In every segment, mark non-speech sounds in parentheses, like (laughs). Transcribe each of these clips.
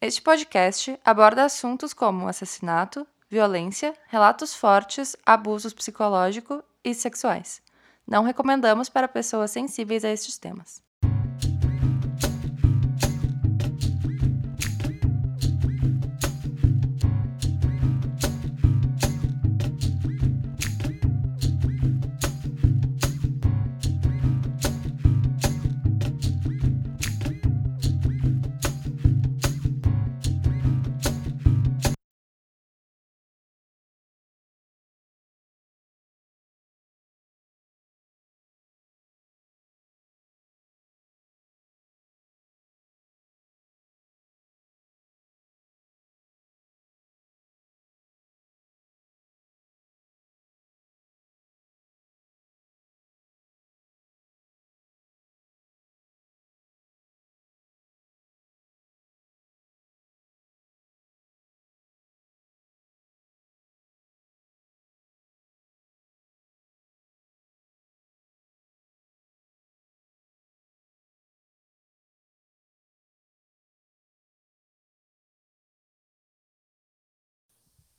Este podcast aborda assuntos como assassinato, violência, relatos fortes, abusos psicológicos e sexuais. Não recomendamos para pessoas sensíveis a estes temas.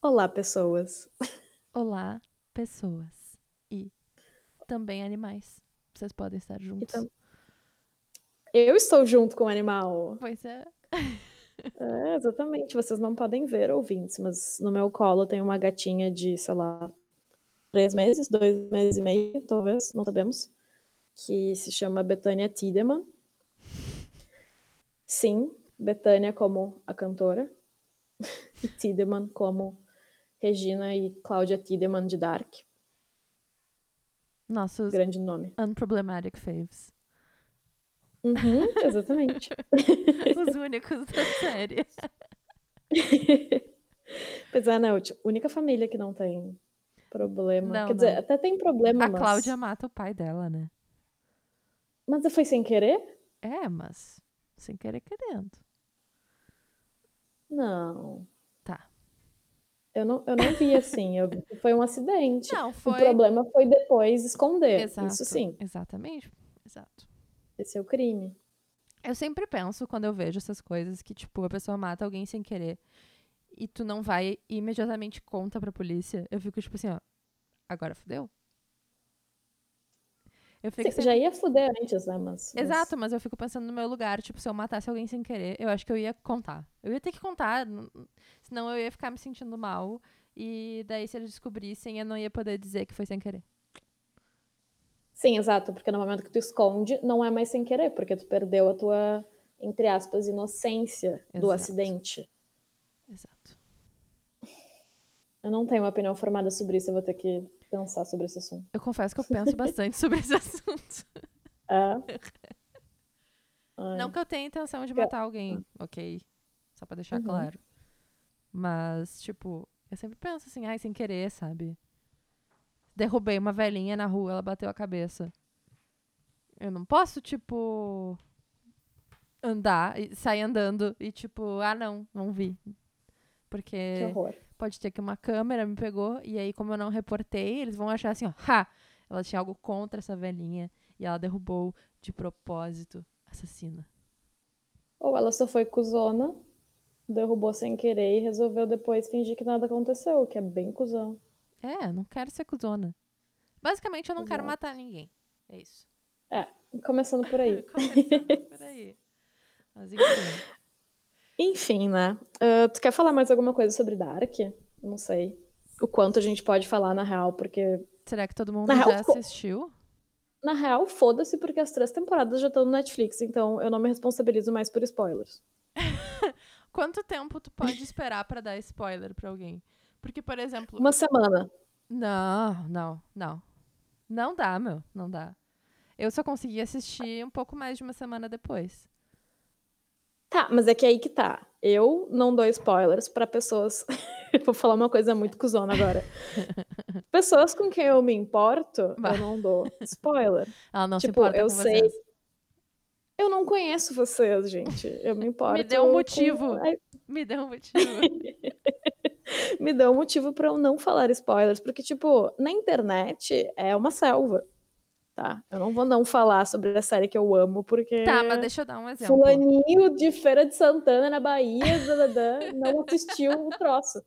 Olá, pessoas. Olá, pessoas. E também animais. Vocês podem estar juntos. Então, eu estou junto com o animal. Pois é. (laughs) É, exatamente. Vocês não podem ver, ouvintes, mas no meu colo tem uma gatinha de, sei lá, três meses, dois meses e meio, talvez, não sabemos, que se chama Betânia Tiedemann. Sim, Betânia como a cantora (laughs) e Tiedemann como Regina e Cláudia Tiedemann de Dark. Nossos Grande nome. unproblematic faves. Uhum, (laughs) exatamente. Os únicos da série. (laughs) pois é, né? A única família que não tem problema. Não, Quer dizer, não. até tem problema, A mas... Cláudia mata o pai dela, né? Mas foi sem querer? É, mas sem querer querendo. Não. Eu não, eu não vi assim. Eu foi um acidente. Não, O foi. problema foi depois esconder. Exato. Isso sim. Exatamente. Exato. Esse é o crime. Eu sempre penso quando eu vejo essas coisas que, tipo, a pessoa mata alguém sem querer e tu não vai e imediatamente conta pra polícia. Eu fico, tipo assim, ó, agora fudeu? Eu fico Sim, sempre- Já ia fuder antes, né? Mas, mas- Exato, mas eu fico pensando no meu lugar, tipo, se eu matasse alguém sem querer, eu acho que eu ia contar. Eu ia ter que contar, senão eu ia ficar me sentindo mal. E daí, se eles descobrissem, eu não ia poder dizer que foi sem querer. Sim, exato. Porque no momento que tu esconde, não é mais sem querer, porque tu perdeu a tua, entre aspas, inocência do Exato. acidente. Exato. Eu não tenho uma opinião formada sobre isso, eu vou ter que pensar sobre esse assunto. Eu confesso que eu (laughs) penso bastante sobre esse assunto. É. (laughs) Ai. Não que eu tenha intenção de Que- matar alguém, ok? Só pra deixar Uhum. claro. Mas, tipo, eu sempre penso assim, ai, sem querer, sabe? Derrubei uma velhinha na rua, ela bateu a cabeça. Eu não posso, tipo, andar, e sair andando e, tipo, ah, não, não vi. Que Porque horror. Pode ter que uma câmera me pegou, e aí, como eu não reportei, eles vão achar assim, ó, ha! Ela tinha algo contra essa velhinha e ela derrubou de propósito. Assassina. Ou ela só foi cuzona, derrubou sem querer e resolveu depois fingir que nada aconteceu, que é bem cuzão. É, não quero ser cuzona. Basicamente, eu não quero Exato. matar ninguém. É isso. Começando por aí. (laughs) Começando por aí. Mas enfim. (laughs) Enfim, né? Ah, tu quer falar mais alguma coisa sobre Dark? Não sei. O quanto a gente pode falar na real, porque. Será que todo mundo Na real, já ficou- assistiu? Na real, foda-se, porque as três temporadas já estão no Netflix, então eu não me responsabilizo mais por spoilers. (laughs) Quanto tempo tu pode esperar pra dar spoiler pra alguém? Porque, por exemplo. Uma semana. Não, não, não. Não dá, meu. Não dá. Eu só consegui assistir um pouco mais de uma semana depois. Tá, mas é que aí que tá. Eu não dou spoilers pra pessoas. (laughs) vou falar uma coisa muito cuzona agora. (laughs) pessoas com quem eu me importo, Bah. eu não dou spoiler. (laughs) Ela não se Tipo, importa eu com sei. vocês. Eu não conheço vocês, gente. Eu me importo. dê um com- motivo. Ai, Me deu um motivo. Me dá um motivo pra eu não falar spoilers, porque, tipo, na internet é uma selva. Tá? Eu não vou não falar sobre a série que eu amo, porque Tá, mas deixa eu dar um exemplo. fulaninho de Feira de Santana, na Bahia, dadadã, não assistiu o troço.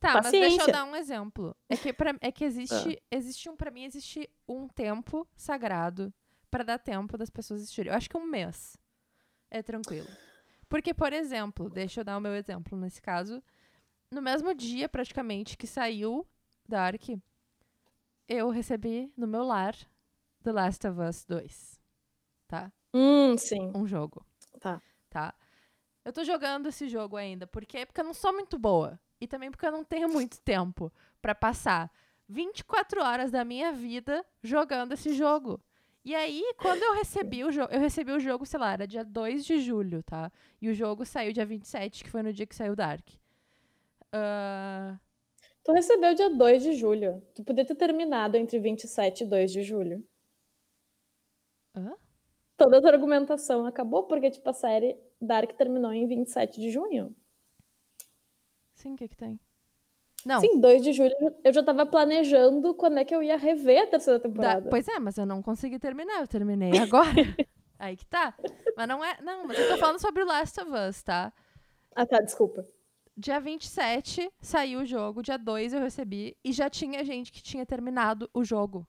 Tá, mas deixa eu Paciência. dar um exemplo. É que, pra, é que existe, existe um, pra mim, existe um tempo sagrado pra dar tempo das pessoas assistirem. Eu acho que um mês é tranquilo. Porque, por exemplo, deixa eu dar o meu exemplo nesse caso. No mesmo dia, praticamente, que saiu Dark, eu recebi no meu lar The Last of Us 2. Tá? Hum, sim. Um jogo. Tá. Tá? Eu tô jogando esse jogo ainda. Por quê? Porque eu não sou muito boa. E também porque eu não tenho muito tempo pra passar 24 horas da minha vida jogando esse jogo. E aí, quando eu recebi o jogo, eu recebi o jogo, sei lá, era dia 2 de julho, tá? E o jogo saiu dia 27, que foi no dia que saiu Dark. Ah, Tu recebeu dia 2 de julho. Tu podia ter terminado entre 27 e 2 de julho. Hã? Toda a tua argumentação acabou porque, tipo, a série Dark terminou em 27 de junho. sim, o que que tem? Não, Sim, 2 de julho eu já tava planejando quando é que eu ia rever a terceira da- temporada. pois é, mas eu não consegui terminar, eu terminei agora. (laughs) aí que tá. Mas não é, não, mas eu tô falando sobre Last of Us, tá? Ah, tá, desculpa. Dia 27 saiu o jogo, dia 2 eu recebi e já tinha gente que tinha terminado o jogo.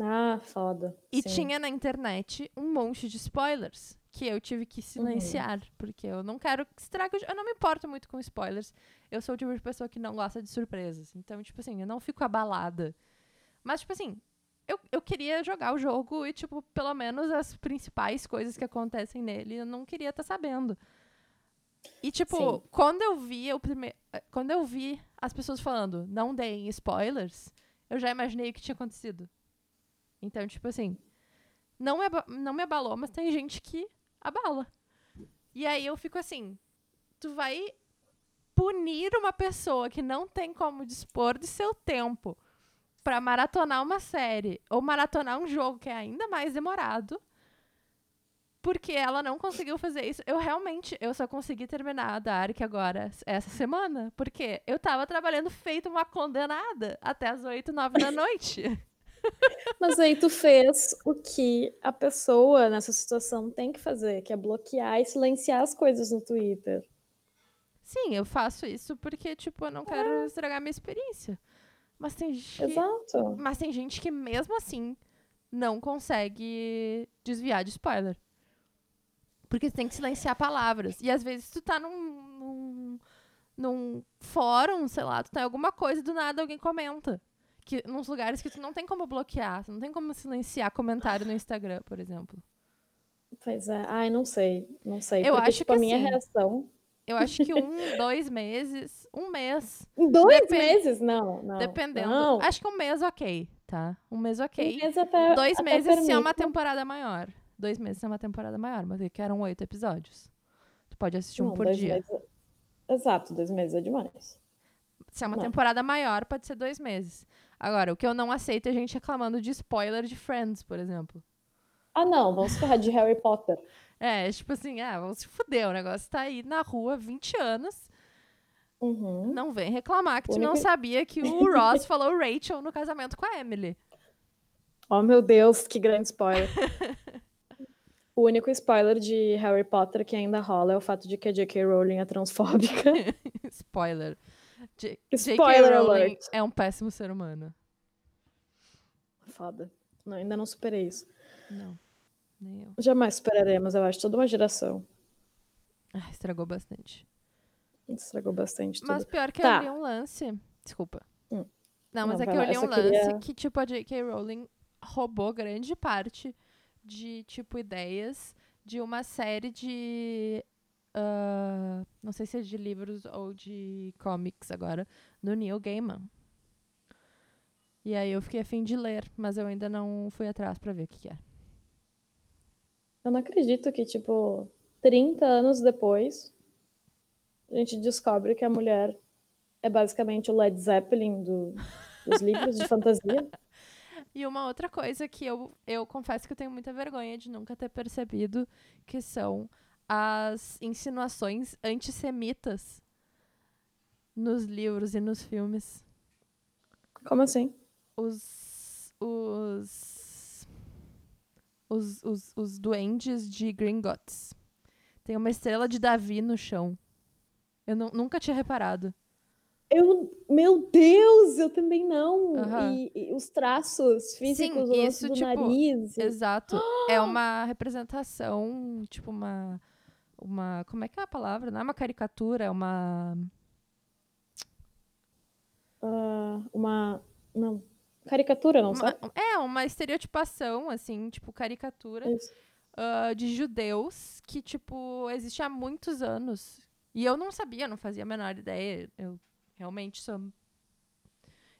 Ah, foda. E Sim. tinha na internet um monte de spoilers que eu tive que silenciar, porque eu não quero que estrague o jogo. Eu não me importo muito com spoilers. Eu sou o tipo de pessoa que não gosta de surpresas. Então, tipo assim, eu não fico abalada. Mas, tipo assim, eu, eu queria jogar o jogo e, tipo, pelo menos as principais coisas que acontecem nele, eu não queria estar sabendo. E, tipo, Sim. quando eu vi o primeiro. Quando eu vi as pessoas falando, não deem spoilers, eu já imaginei o que tinha acontecido. Então, tipo assim, não me, não me abalou, mas tem gente que abala. E aí eu fico assim, tu vai punir uma pessoa que não tem como dispor de seu tempo pra maratonar uma série ou maratonar um jogo que é ainda mais demorado porque ela não conseguiu fazer isso. Eu realmente, eu só consegui terminar a Dark agora, essa semana, porque eu tava trabalhando feito uma condenada até as 8, 9 da noite. (laughs) Mas aí tu fez o que a pessoa nessa situação tem que fazer, que é bloquear e silenciar as coisas no Twitter. Sim, eu faço isso porque, tipo, eu não quero estragar minha experiência. Mas tem gente Exato. mas tem gente que mesmo assim não consegue desviar de spoiler. Porque tu tem que silenciar palavras. E às vezes tu tá num, num, num fórum, sei lá, tu tá em alguma coisa e do nada alguém comenta. Que, nos lugares que tu não tem como bloquear, tu não tem como silenciar comentário no Instagram, por exemplo. Pois é. Ai, não sei. Não sei. Eu porque, acho tipo, que a minha assim, reação. Eu acho que um, (laughs) dois meses, um mês, dois Depen- meses? Não, não. dependendo. Não. Acho que um mês ok, tá? Um mês ok. Um mês até, Dois até meses se é uma permite. temporada maior. Dois meses se é uma temporada maior, mas é que eram oito episódios. Tu pode assistir um Não, por dois dia. meses- Exato, dois meses é demais. Se é uma Não. temporada maior, pode ser dois meses. Agora, o que eu não aceito é gente reclamando de spoiler de Friends, por exemplo. Ah, não, vamos falar de Harry Potter. (laughs) É, tipo assim, ah, vamos se fuder, o negócio tá aí na rua há 20 anos, Uhum. não vem reclamar que tu não sabia que o (laughs) Ross falou Rachel no casamento com a Emily. Oh, meu Deus, que grande spoiler. (laughs) o único spoiler de Harry Potter que ainda rola é o fato de que a J.K. Rowling é transfóbica. (laughs) Spoiler. J- Spoiler J.K. Rowling alert. é um péssimo ser humano. Foda. Não, ainda não superei isso. Não, nem eu. Jamais superaremos, eu acho, toda uma geração. Ah, estragou bastante. Estragou bastante tudo. Mas pior que Tá. eu li um lance. Desculpa. Hum. Não, mas Não, é que eu li um lance queria- que, tipo, a J.K. Rowling roubou grande parte de, tipo, ideias de uma série de. ah, não sei se é de livros ou de comics agora, do Neil Gaiman. E aí eu fiquei a fim de ler, mas eu ainda não fui atrás pra ver o que, que é. Eu não acredito que, tipo, 30 anos depois, a gente descobre que a mulher é basicamente o Led Zeppelin do- dos livros de fantasia. (laughs) E uma outra coisa que eu, eu confesso que eu tenho muita vergonha de nunca ter percebido, que são as insinuações antissemitas nos livros e nos filmes. Como assim? os. Os. Os, os, os duendes de Gringotts. Tem uma estrela de Davi no chão. Eu nu- nunca tinha reparado. Eu, meu Deus, eu também não. Aham. E, e os traços físicos do, isso, do tipo, nariz. Exato. É uma representação, tipo, uma. Uma. Como é que é a palavra? Não é uma caricatura, é uma. ah, uma. Não. Caricatura, não uma- sabe? é, uma estereotipação, assim, tipo, caricatura. Ah, de judeus que, tipo, existe há muitos anos. E eu não sabia, não fazia a menor ideia. Eu realmente sou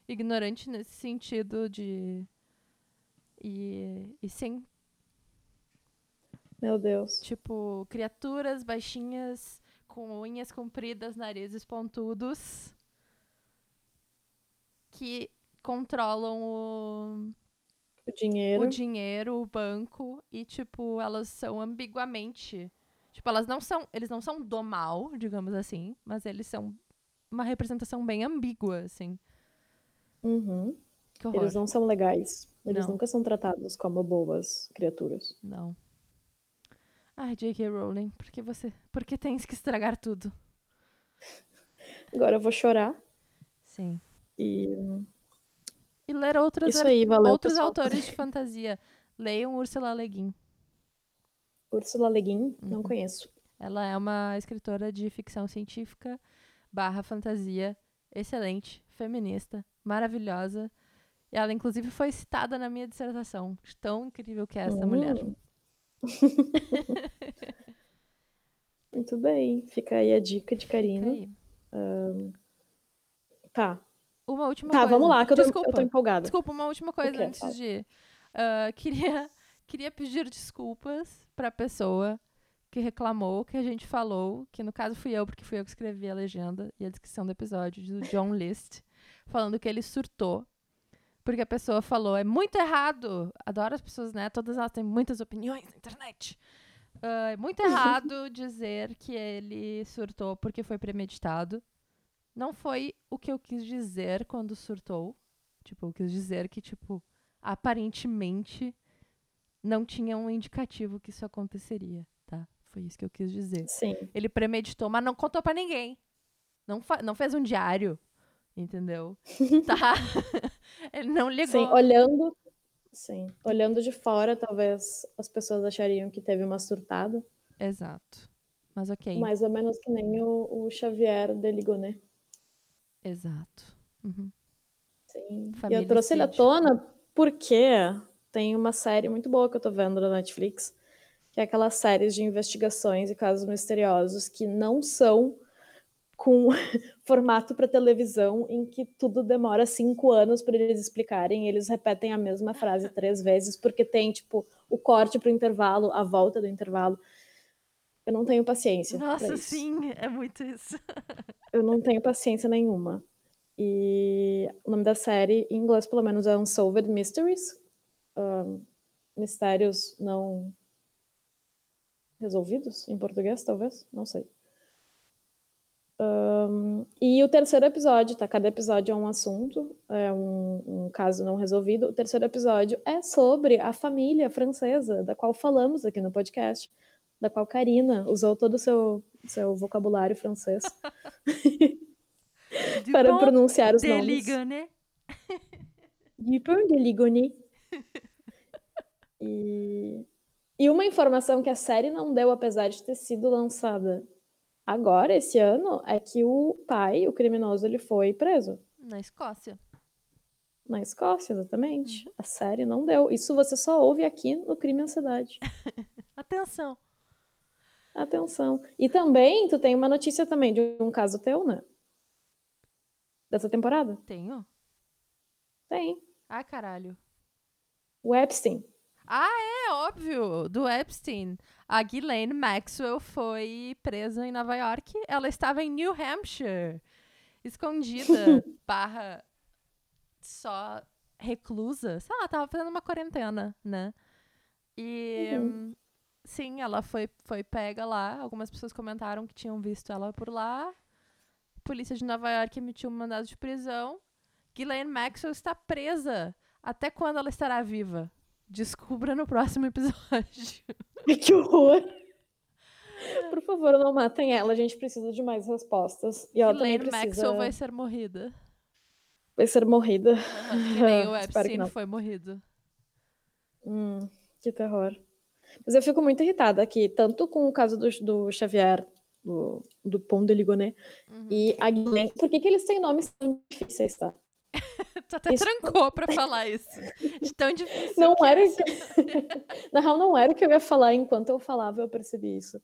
ignorante nesse sentido de. E, e sim, Meu Deus. tipo, criaturas baixinhas com unhas compridas, narizes pontudos que controlam o, O dinheiro. o dinheiro, o banco, e, tipo, elas são ambiguamente. Tipo, elas não são. Eles não são do mal, digamos assim, mas eles são uma representação bem ambígua, assim. Uhum. Eles não são legais. Eles Não. nunca são tratados como boas criaturas. Não. Ai, J.K. Rowling, por que você. Por que tens que estragar tudo? Agora eu vou chorar Sim. e E ler outros, aí, valeu, outros pessoal. autores de (laughs) fantasia. Leiam Ursula Le Guin. Ursula Le Guin, não Uhum. conheço. Ela é uma escritora de ficção científica barra fantasia, excelente, feminista, maravilhosa. E ela, inclusive, foi citada na minha dissertação. Tão incrível que é essa mulher. Hum. (laughs) Muito bem. Fica aí a dica de Karina. aí. Tá. Uma última Tá, coisa. vamos lá, que eu tô, Desculpa. eu tô empolgada. Desculpa, uma última coisa quê? antes Fala. de ir. Ah, queria, queria pedir desculpas pra pessoa que reclamou que a gente falou, que no caso fui eu, porque fui eu que escrevi a legenda e a descrição do episódio do John List, falando que ele surtou. Porque a pessoa falou, é muito errado. Adoro as pessoas, né? Todas elas têm muitas opiniões na internet. Ah, é muito errado (laughs) dizer que ele surtou porque foi premeditado. Não foi o que eu quis dizer quando surtou. Tipo, eu quis dizer que, tipo, aparentemente não tinha um indicativo que isso aconteceria? Foi isso que eu quis dizer. Sim. Ele premeditou, mas não contou pra ninguém. Não, não fez um diário, entendeu? (laughs) tá? (laughs) Ele não ligou. Sim, olhando. Sim. Olhando de fora, talvez as pessoas achariam que teve uma surtada. Exato. Mas ok. Mais ou menos que nem o, o Xavier de Ligonet. Exato. Uhum. Sim. E Família eu trouxe ele à tona porque tem uma série muito boa que eu tô vendo na Netflix, que é aquelas séries de investigações e casos misteriosos que não são com (laughs) formato para televisão, em que tudo demora cinco anos para eles explicarem, e eles repetem a mesma frase (laughs) três vezes, porque tem, tipo, o corte pro intervalo, a volta do intervalo. Eu não tenho paciência. Nossa, sim, é muito isso. (laughs) Eu não tenho paciência nenhuma. E o nome da série, em inglês pelo menos, é Unsolved Mysteries. Ahn, mistérios não resolvidos, em português, talvez? Não sei. Ahn, e o terceiro episódio, tá? Cada episódio é um assunto, é um, um caso não resolvido. O terceiro episódio é sobre a família francesa, da qual falamos aqui no podcast, da qual Karina usou todo o seu, seu vocabulário francês (laughs) para pronunciar os nomes. Né? Dupin de Ligoni. E, (laughs) e uma informação que a série não deu, apesar de ter sido lançada agora, esse ano, é que o pai, o criminoso, ele foi preso. Na Escócia. Na Escócia, exatamente. A série não deu. Isso você só ouve aqui no Crime e Ansiedade. (laughs) Atenção. Atenção. E também, tu tem uma notícia também de um caso teu, né? Dessa temporada? Tenho? Tem. Ah, caralho. O Epstein. É óbvio, do Epstein. A Ghislaine Maxwell foi presa em Nova York. Ela estava em New Hampshire, escondida, (laughs) barra só reclusa. Sei lá, tava fazendo uma quarentena, né? E Uhum. hum, sim, ela foi, foi pega lá. Algumas pessoas comentaram que tinham visto ela por lá. A polícia de Nova York emitiu um mandado de prisão. Ghislaine Maxwell está presa. Até quando ela estará viva? Descubra no próximo episódio. (laughs) que horror! Por favor, não matem ela. A gente precisa de mais respostas. E ela também Ghislaine precisa... Maxwell vai ser morrida. vai ser morrida. Que nem (laughs) o Epstein não. foi morrido. Hum, que terror. Mas eu fico muito irritada aqui, tanto com o caso do, do Xavier, do, do Pont de Ligonnès, Uhum. e a Ghislaine. Por que, que eles têm nomes tão difíceis, tá? (laughs) Tu até Isso- trancou pra falar isso. De tão difícil. Não que era é. o que... (laughs) Na real, não era o que eu ia falar. Enquanto eu falava, eu percebi isso.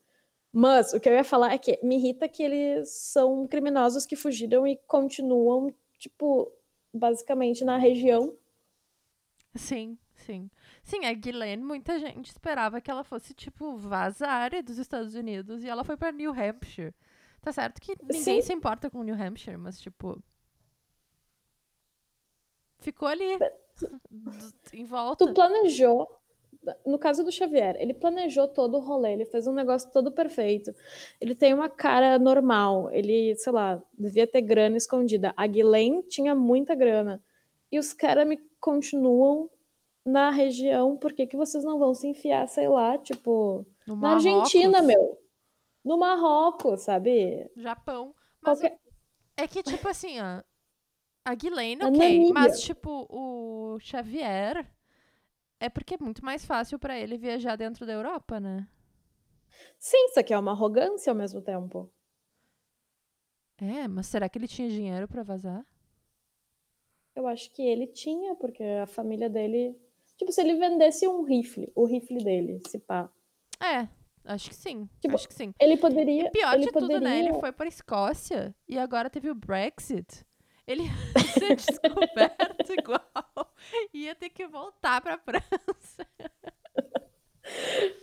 Mas o que eu ia falar é que me irrita que eles são criminosos que fugiram e continuam, tipo, basicamente na região. Sim, sim. Sim, a Ghislaine, muita gente esperava que ela fosse, tipo, vazar dos Estados Unidos e ela foi pra New Hampshire. Tá certo que ninguém Sim. se importa com New Hampshire, mas, tipo. Ficou ali. em volta. Tu planejou. No caso do Xavier, ele planejou todo o rolê, ele fez um negócio todo perfeito. Ele tem uma cara normal, ele, sei lá, devia ter grana escondida. A Ghislaine tinha muita grana. E os caras me continuam na região, por que, que vocês não vão se enfiar, sei lá, tipo, No na Argentina, meu. No Marrocos, sabe? Japão. Mas Qualquer... é que, tipo assim, ó. A Ghislaine, A ok. Mas, tipo, o Xavier. É porque é muito mais fácil pra ele viajar dentro da Europa, né? Sim, isso aqui é uma arrogância ao mesmo tempo. É, mas será que ele tinha dinheiro pra vazar? Eu acho que ele tinha, porque a família dele. Tipo, se ele vendesse um rifle, o rifle dele, se pá. É, acho que sim. Tipo, acho que sim. Ele poderia. E pior ele de tudo, poderia... né? Ele foi pra Escócia e agora teve o Brexit. Ele ia (laughs) ser descoberto igual. Ia ter que voltar pra França.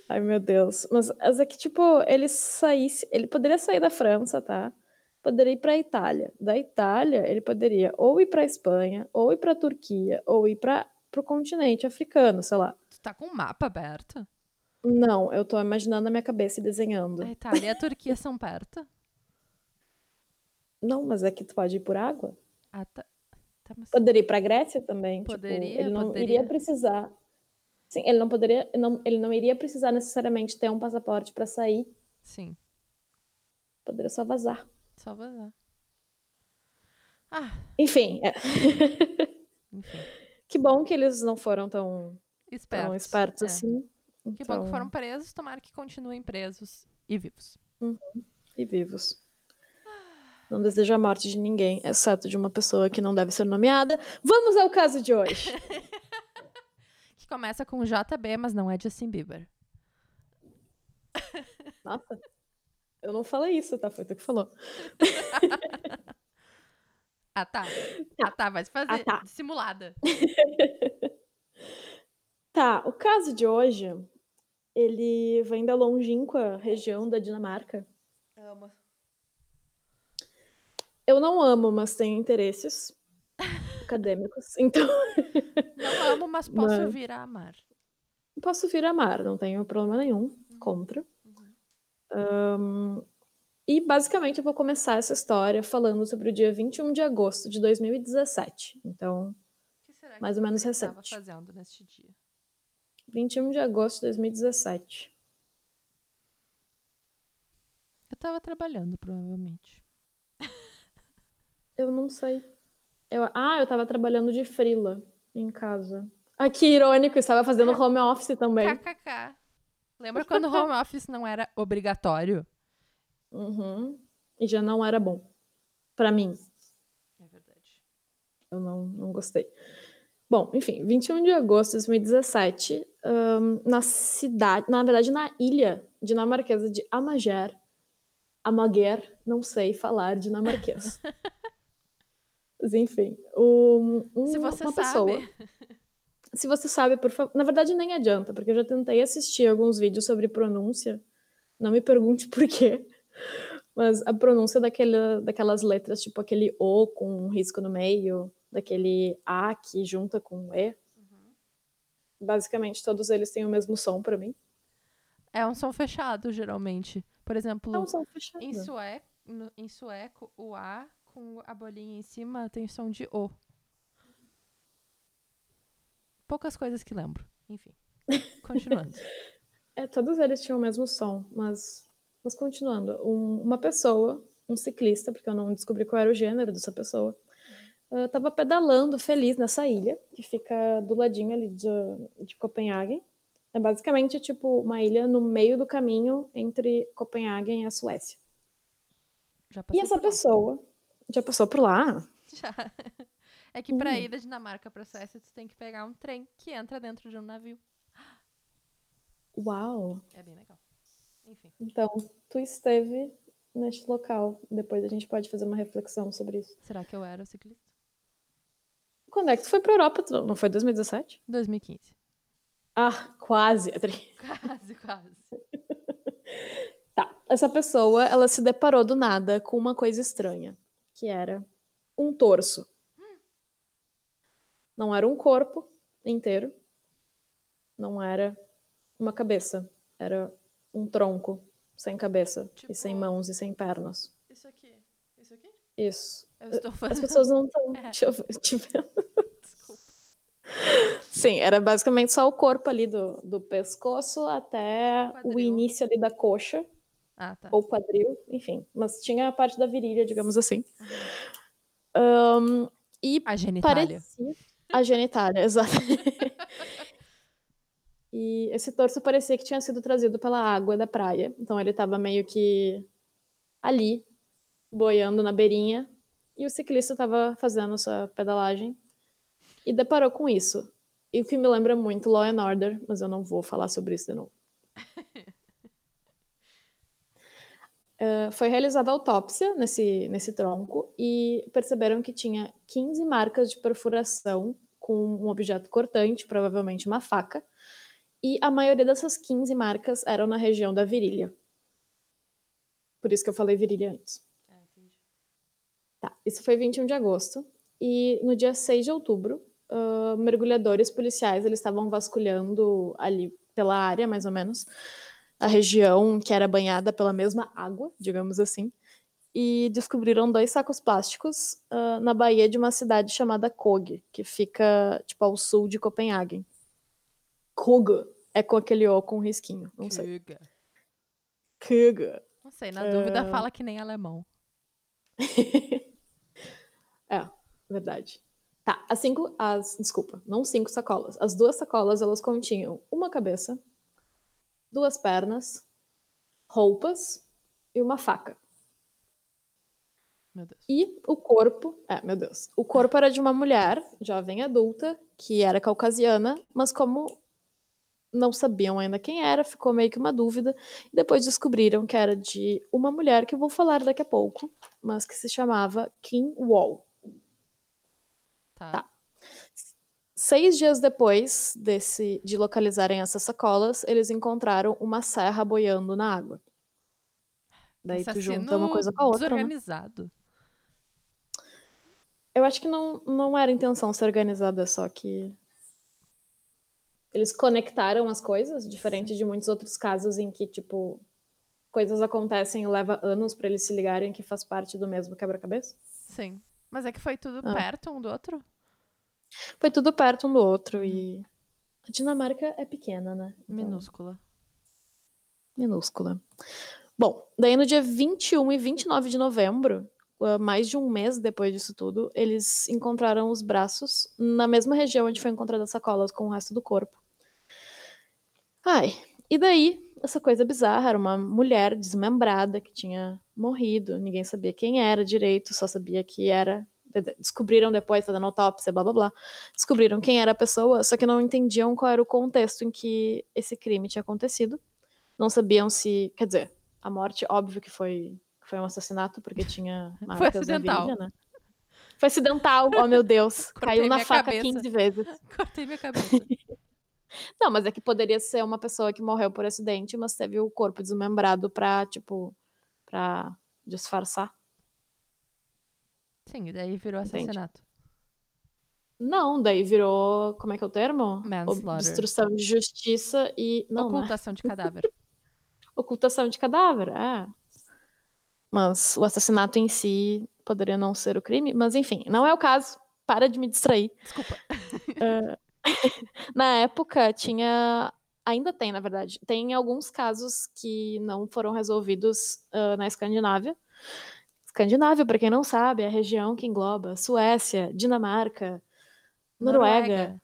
Ai, meu Deus. Mas, mas é que, tipo, ele saísse. Ele poderia sair da França, tá? Poderia ir pra Itália. Da Itália, ele poderia ou ir pra Espanha, ou ir pra Turquia, ou ir para pro continente africano, sei lá. Tu tá com o mapa aberto? Não, eu tô imaginando na minha cabeça e desenhando. A Itália e a Turquia são perto? Não, mas é que tu pode ir por água. Ah, tá. Tá, mas- Poderia ir pra Grécia também. tipo, Poderia, ele não poderia. iria precisar. Sim, ele não poderia. Não, ele não iria precisar necessariamente ter um passaporte pra sair. Sim, Poderia só vazar. só vazar. Ah, Enfim, é. (laughs) enfim. que bom que eles não foram tão, Espertos. tão espertos é. assim. Que bom Então, que foram presos, tomara que continuem presos e vivos. E vivos. Não desejo a morte de ninguém, exceto de uma pessoa que não deve ser nomeada. Vamos ao caso de hoje. (laughs) Que começa com JB, mas não é Justin Bieber. (laughs) Nossa, eu não falei isso, tá? Foi tu que falou. (laughs) Ah, tá. Ah, tá, vai se fazer. Ah, tá. Dissimulada. Tá, o caso de hoje, ele vem da longínqua região da Dinamarca. Amo. Eu não amo, mas tenho interesses acadêmicos, (laughs) então Não amo, mas posso Mas- vir a amar. posso vir a amar, não tenho problema nenhum contra. Ahn, e basicamente eu vou começar essa história falando sobre o dia 21 de agosto de 2017. Então, O que Mais ou menos você estava recente. fazendo neste dia? 21 de agosto de 2017. Eu tava trabalhando, provavelmente. Eu não sei. Eu, ah, eu tava trabalhando de frila em casa. Ah, que irônico, estava fazendo home office também. KKK. Lembra quando home (laughs) office não era obrigatório? Uhum. E já não era bom. Pra mim. É verdade. Eu não, não gostei. Bom, enfim, 21 de agosto de 2017, ahn, na cidade, na verdade, na ilha dinamarquesa de Amager. Amager, não sei falar dinamarquês. (laughs) Mas enfim, um, um- Se você uma sabe. pessoa. (laughs) Se você sabe, por favor. Na verdade, nem adianta, porque eu já tentei assistir alguns vídeos sobre pronúncia. Não me pergunte (laughs) por quê. Mas a pronúncia daquele, daquelas letras, tipo aquele O com um risco no meio, daquele A que junta com E. Basicamente, todos eles têm o mesmo som pra mim. É um som fechado, geralmente. Por exemplo, É um som fechado. em, sueco, em sueco, o A com a bolinha em cima tem som de O. poucas coisas que lembro. Enfim. (laughs) Continuando. É, todos eles tinham o mesmo som, mas, mas continuando. Um- uma pessoa, um ciclista, porque eu não descobri qual era o gênero dessa pessoa, estava pedalando feliz nessa ilha, que fica do ladinho ali de, de Copenhague. É basicamente tipo uma ilha no meio do caminho entre Copenhague e a Suécia. Já E essa pessoa já passou por lá? (laughs) Já. É que pra Hum. ir da Dinamarca pra Suécia, tu tem que pegar um trem que entra dentro de um navio. Uau! É bem legal. Enfim. Então, tu esteve neste local. Depois a gente pode fazer uma reflexão sobre isso. Será que eu era o ciclista? Quando é que tu foi pra Europa? Não foi 2017? 2015. Ah, quase. Adri. (laughs) Quase, quase. (laughs) Tá. Essa pessoa, ela se deparou do nada com uma coisa estranha, que era um torso. Não era um corpo inteiro. Não era uma cabeça. Era um tronco sem cabeça Tipo- e sem mãos e sem pernas. Isso aqui. Isso aqui? Isso. Eu estou As fazendo. pessoas não estão (laughs) É. te vendo. Desculpa. Sim, era basicamente só o corpo ali do, do pescoço até o Quadril. início ali da coxa, Ah, tá. ou quadril, enfim. Mas tinha a parte da virilha, digamos assim. Ahn, e A genitália. parecia... A genitália, (laughs) exato. e esse torso parecia que tinha sido trazido pela água da praia. Então ele estava meio que ali, boiando na beirinha. E o ciclista estava fazendo sua pedalagem e deparou com isso. E o que me lembra muito Law and Order, mas eu não vou falar sobre isso de novo. (laughs) Foi realizada autópsia nesse, nesse tronco e perceberam que tinha 15 marcas de perfuração com um objeto cortante, provavelmente uma faca, e a maioria dessas 15 marcas eram na região da virilha. Por isso que eu falei virilha antes. Ah. Tá, isso foi 21 de agosto. E no dia 6 de outubro, ah, mergulhadores policiais eles estavam vasculhando ali pela área, mais ou menos, a região que era banhada pela mesma água, digamos assim, e descobriram dois sacos plásticos ah, na baía de uma cidade chamada Kog, que fica tipo ao sul de Copenhague. Kog é com aquele O com risquinho, não sei. Kog. Não sei, na dúvida É. fala que nem alemão. (laughs) É, verdade. Tá, as cinco, as, desculpa, não cinco sacolas. As duas sacolas, elas continham uma cabeça, duas pernas, roupas e uma faca. Meu Deus. E o corpo, é, meu Deus, o corpo era de uma mulher, jovem adulta, que era caucasiana, mas como não sabiam ainda quem era, ficou meio que uma dúvida, e depois descobriram que era de uma mulher que eu vou falar daqui a pouco, mas que se chamava Kim Wall. Tá. Tá. Seis dias depois desse, de localizarem essas sacolas, eles encontraram uma serra boiando na água. Daí tu junta uma Assassino coisa com a outra. né? Desorganizado. Eu acho que não, não era intenção ser organizada, só que eles conectaram as coisas, diferente de muitos outros casos em que, tipo, coisas acontecem e leva anos pra eles se ligarem que faz parte do mesmo quebra-cabeça. Sim. Mas é que foi tudo Ah. perto um do outro? Foi tudo perto um do outro e a Dinamarca é pequena, né? Então, Minúscula. minúscula. Bom, daí no dia 21 e 29 de novembro, uh, mais de um mês depois disso tudo, eles encontraram os braços na mesma região onde foi encontrada a sacola com o resto do corpo. Ai, e daí, essa coisa bizarra, era uma mulher desmembrada que tinha morrido, ninguém sabia quem era direito, só sabia que era. De- de- Descobriram depois, fazendo autópsia, blá blá blá. Descobriram quem era a pessoa, só que não entendiam qual era o contexto em que esse crime tinha acontecido. Não sabiam se. Quer dizer, a morte, óbvio que foi, foi um assassinato, porque tinha (laughs) marcas na acidental. virilha, né? Foi acidental, oh meu Deus. (laughs) Caiu na faca cabeça. 15 vezes. (laughs) Cortei minha cabeça. Não, mas é que poderia ser uma pessoa que morreu por acidente, mas teve o corpo desmembrado pra, tipo, pra disfarçar. Sim, e daí virou Entende? assassinato. Não, daí virou. Como é que é o termo? Manslaughter. Obstrução de justiça e. Não, não é. Ocultação de cadáver. (laughs) Ocultação de cadáver, é. Mas o assassinato em si poderia não ser o crime, mas enfim, não é o caso. Para de me distrair. Desculpa. (laughs) (laughs) Na época tinha. Ainda tem, na verdade. Tem alguns casos que não foram resolvidos uh, na Escandinávia. Escandinávia, para quem não sabe, é a região que engloba Suécia, Dinamarca, Noruega, Noruega.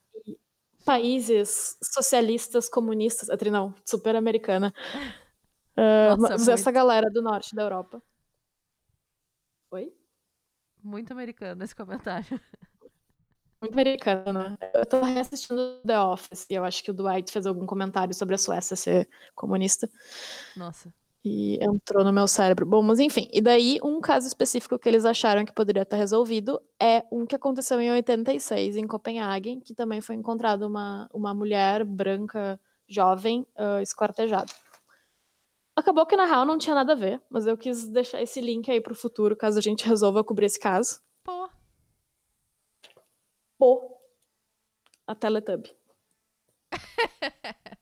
países socialistas comunistas, não, super americana. Uh, Nossa, mas muito. essa galera do norte da Europa. Oi? Muito americano esse comentário. Muito americana. Eu tô reassistindo The Office e eu acho que o Dwight fez algum comentário sobre a Suécia ser comunista Nossa. E entrou no meu cérebro. Bom, mas enfim, e daí um caso específico que eles acharam que poderia estar resolvido é um que aconteceu em 86 em Copenhague, que também foi encontrada uma, uma mulher branca jovem uh, esquartejada. Acabou que na real não tinha nada a ver, mas eu quis deixar esse link aí pro futuro, caso a gente resolva cobrir esse caso. Pô, Pô, a Teletubby. (laughs)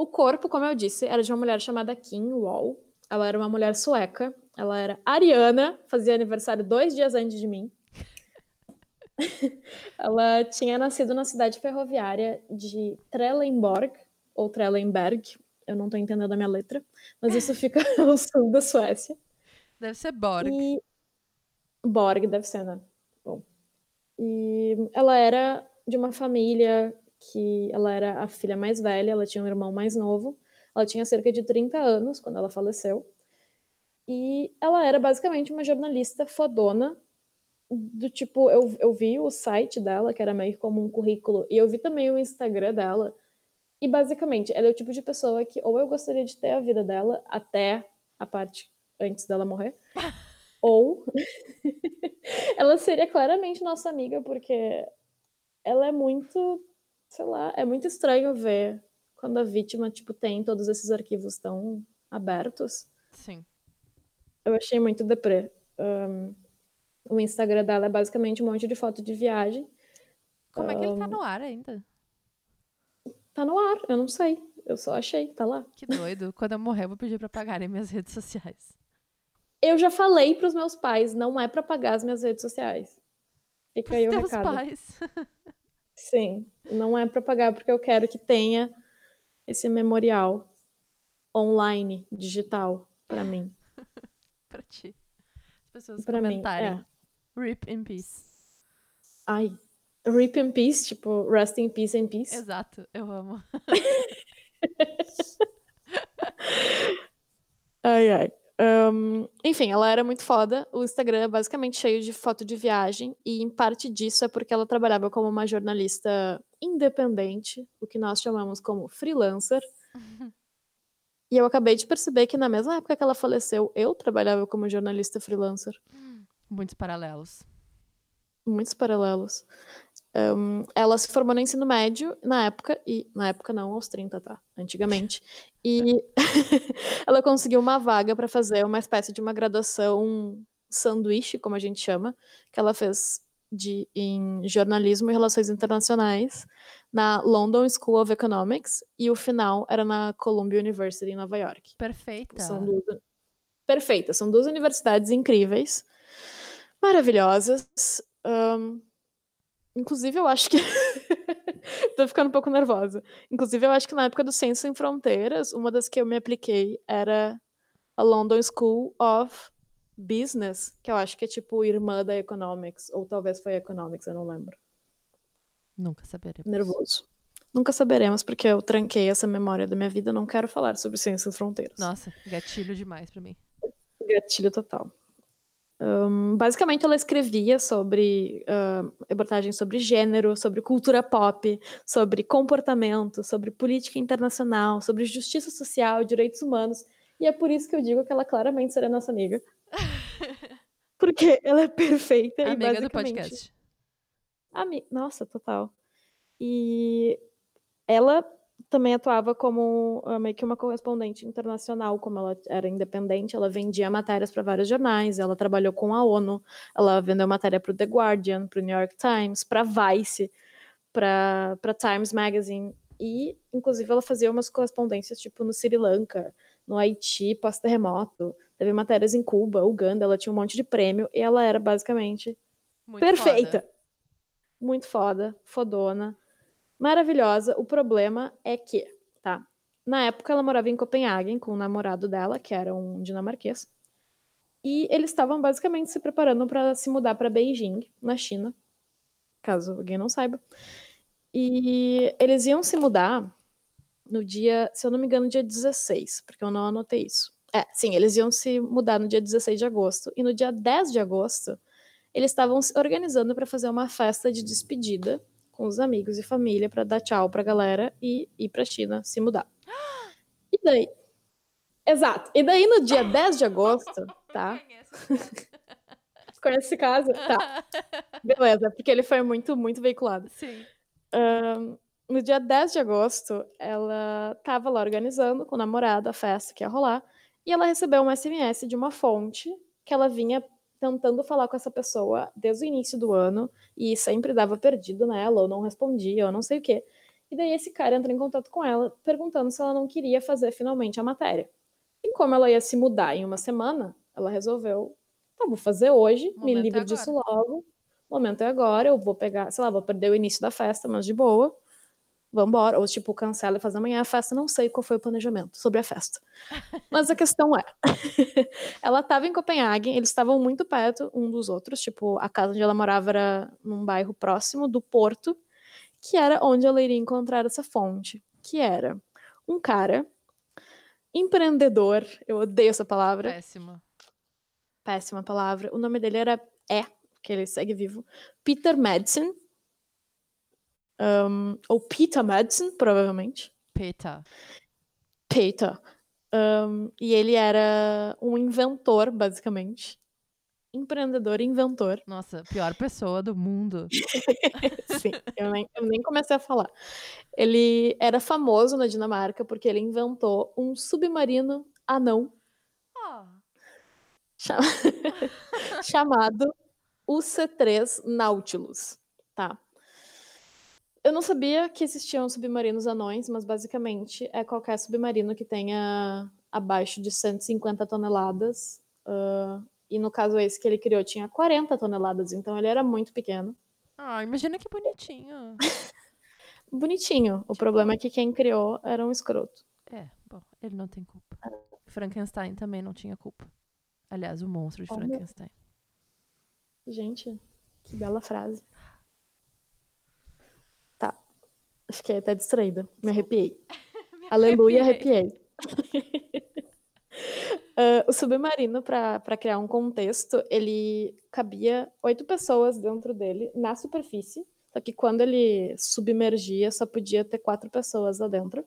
O corpo, como eu disse, era de uma mulher chamada Kim Wall. Ela era uma mulher sueca. Ela era ariana, fazia aniversário dois dias antes de mim. (laughs) ela tinha nascido na cidade ferroviária de Trelleborg, ou Trelleborg, eu não tô entendendo a minha letra, mas isso fica (laughs) ao sul da Suécia. deve ser Borg. E Borg deve ser, né? Bom. E ela era de uma família que ela era a filha mais velha, ela tinha um irmão mais novo. Ela tinha cerca de 30 anos quando ela faleceu. E ela era basicamente uma jornalista fodona do tipo, eu, eu vi o site dela, que era meio como um currículo, e eu vi também o Instagram dela. E basicamente, ela é o tipo de pessoa que ou eu gostaria de ter a vida dela até a parte antes dela morrer, (laughs) ou (laughs) ela seria claramente nossa amiga, porque ela é muito, sei lá, é muito estranho ver quando a vítima, tipo, tem todos esses arquivos tão abertos. Sim. Eu achei muito deprê. Um, o Instagram dela é basicamente um monte de foto de viagem. Como é que ele tá no ar ainda? Tá no ar, eu não sei. Eu só achei, tá lá. Que doido. Quando eu morrer, eu vou pedir pra pagarem minhas redes sociais. Eu já falei pros meus pais, não é pra pagar as minhas redes sociais. Fica aí o Teus recado. pais. (laughs) Sim, não é pra pagar porque eu quero que tenha esse memorial online, digital, pra mim. (laughs) pra ti. As pessoas Pra mim, comentarem. é. Rip in peace. Ai, rip in peace, tipo, rest in peace in peace. Exato, eu amo. (laughs) Ai, ai. Ahn, enfim, ela era muito foda. O Instagram é basicamente cheio de foto de viagem, e em parte disso é porque ela trabalhava como uma jornalista independente, o que nós chamamos como freelancer. E eu acabei de perceber que na mesma época que ela faleceu, eu trabalhava como jornalista freelancer. Muitos paralelos. Muitos paralelos. Ahn, ela se formou no ensino médio na época, e na época não, aos 30, tá? Antigamente. E (laughs) ela conseguiu uma vaga para fazer uma espécie de uma graduação sanduíche, como a gente chama, que ela fez de, em jornalismo e relações internacionais na London School of Economics, e o final era na Columbia University em Nova York. Perfeita. São duas... Perfeitas, são duas universidades incríveis, maravilhosas. Ahn, Inclusive, eu acho que. (laughs) Tô ficando um pouco nervosa. Inclusive, eu acho que na época do Ciência Sem Fronteiras, uma das que eu me apliquei era a London School of Business, que eu acho que é tipo irmã da Economics, ou talvez foi Economics, eu não lembro. Nunca saberemos. Nervoso. Nunca saberemos, porque eu tranquei essa memória da minha vida, não quero falar sobre Ciência Sem Fronteiras. Nossa, gatilho demais pra mim. Gatilho total. Ahn, basicamente, ela escrevia sobre ahn, reportagens sobre gênero, sobre cultura pop, sobre comportamento, sobre política internacional, sobre justiça social, direitos humanos. E é por isso que eu digo que ela claramente será nossa amiga. (laughs) Porque ela é perfeita e Amiga do basicamente podcast. Ami... Nossa, total. E ela também atuava como ah, meio que uma correspondente internacional, como ela era independente, ela vendia matérias para vários jornais, ela trabalhou com a ONU, ela vendeu matéria para o The Guardian, para o New York Times, para Vice, para Times Magazine, e inclusive ela fazia umas correspondências tipo no Sri Lanka, no Haiti, pós-terremoto, teve matérias em Cuba, Uganda, ela tinha um monte de prêmio, e ela era basicamente Muito perfeita. foda. muito foda, fodona, maravilhosa. O problema é que, tá? Na época ela morava em Copenhague com o namorado dela, que era um dinamarquês. E eles estavam basicamente se preparando para se mudar para Beijing, na China, caso alguém não saiba. E eles iam se mudar no dia, se eu não me engano, dia 16, porque eu não anotei isso. É, sim, eles iam se mudar no dia 16 de agosto. E no dia 10 de agosto, eles estavam se organizando para fazer uma festa de despedida com os amigos e família para dar tchau pra galera e ir pra China se mudar. E daí? Exato. E daí no dia (gasps) 10 de agosto, tá? (laughs) Conhece esse caso? Tá. Beleza, porque ele foi muito, muito veiculado. Sim. Um, no dia 10 de agosto, ela estava lá organizando com o namorado a festa que ia rolar, e ela recebeu um SMS de uma fonte que ela vinha tentando falar com essa pessoa desde o início do ano e sempre dava perdido nela, ou não respondia, ou não sei o quê. E daí esse cara entra em contato com ela, perguntando se ela não queria fazer finalmente a matéria. E como ela ia se mudar em uma semana, ela resolveu, tá, vou fazer hoje, me Momento é disso logo. O momento é agora, eu vou pegar, sei lá, vou perder o início da festa, mas de boa. Vambora. Ou tipo, cancela e faz amanhã a festa, não sei qual foi o planejamento sobre a festa. Mas a questão é, (laughs) ela estava em Copenhague, eles estavam muito perto um dos outros, tipo, a casa onde ela morava era num bairro próximo do porto, que era onde ela iria encontrar essa fonte, que era um cara empreendedor, eu odeio essa palavra, Péssima. péssima palavra. O nome dele era É, que ele segue vivo, Peter Madsen. Um, ou Peter Madsen, provavelmente. Peta. Peter. Um, e ele era um inventor, basicamente. Empreendedor e inventor. Nossa, pior pessoa do mundo. (laughs) Sim, eu nem, eu nem comecei a falar. Ele era famoso na Dinamarca porque ele inventou um submarino anão Oh, cha- (laughs) chamado UC-3 Nautilus, tá? Eu não sabia que existiam submarinos anões, mas basicamente é qualquer submarino que tenha abaixo de 150 toneladas. ah, e no caso esse que ele criou tinha 40 toneladas, então ele era muito pequeno. Ah, imagina que bonitinho. (laughs) Bonitinho. O problema é que quem criou era um escroto. É, bom, ele não tem culpa. Frankenstein também não tinha culpa. Aliás, o monstro de Olha. Frankenstein. Gente, que bela frase. Tá. Fiquei até distraída. Me arrepiei. (laughs) Aleluia, arrepiei. (laughs) Ah, o submarino, para criar um contexto, ele cabia oito pessoas dentro dele na superfície. Só que quando ele submergia, só podia ter quatro pessoas lá dentro.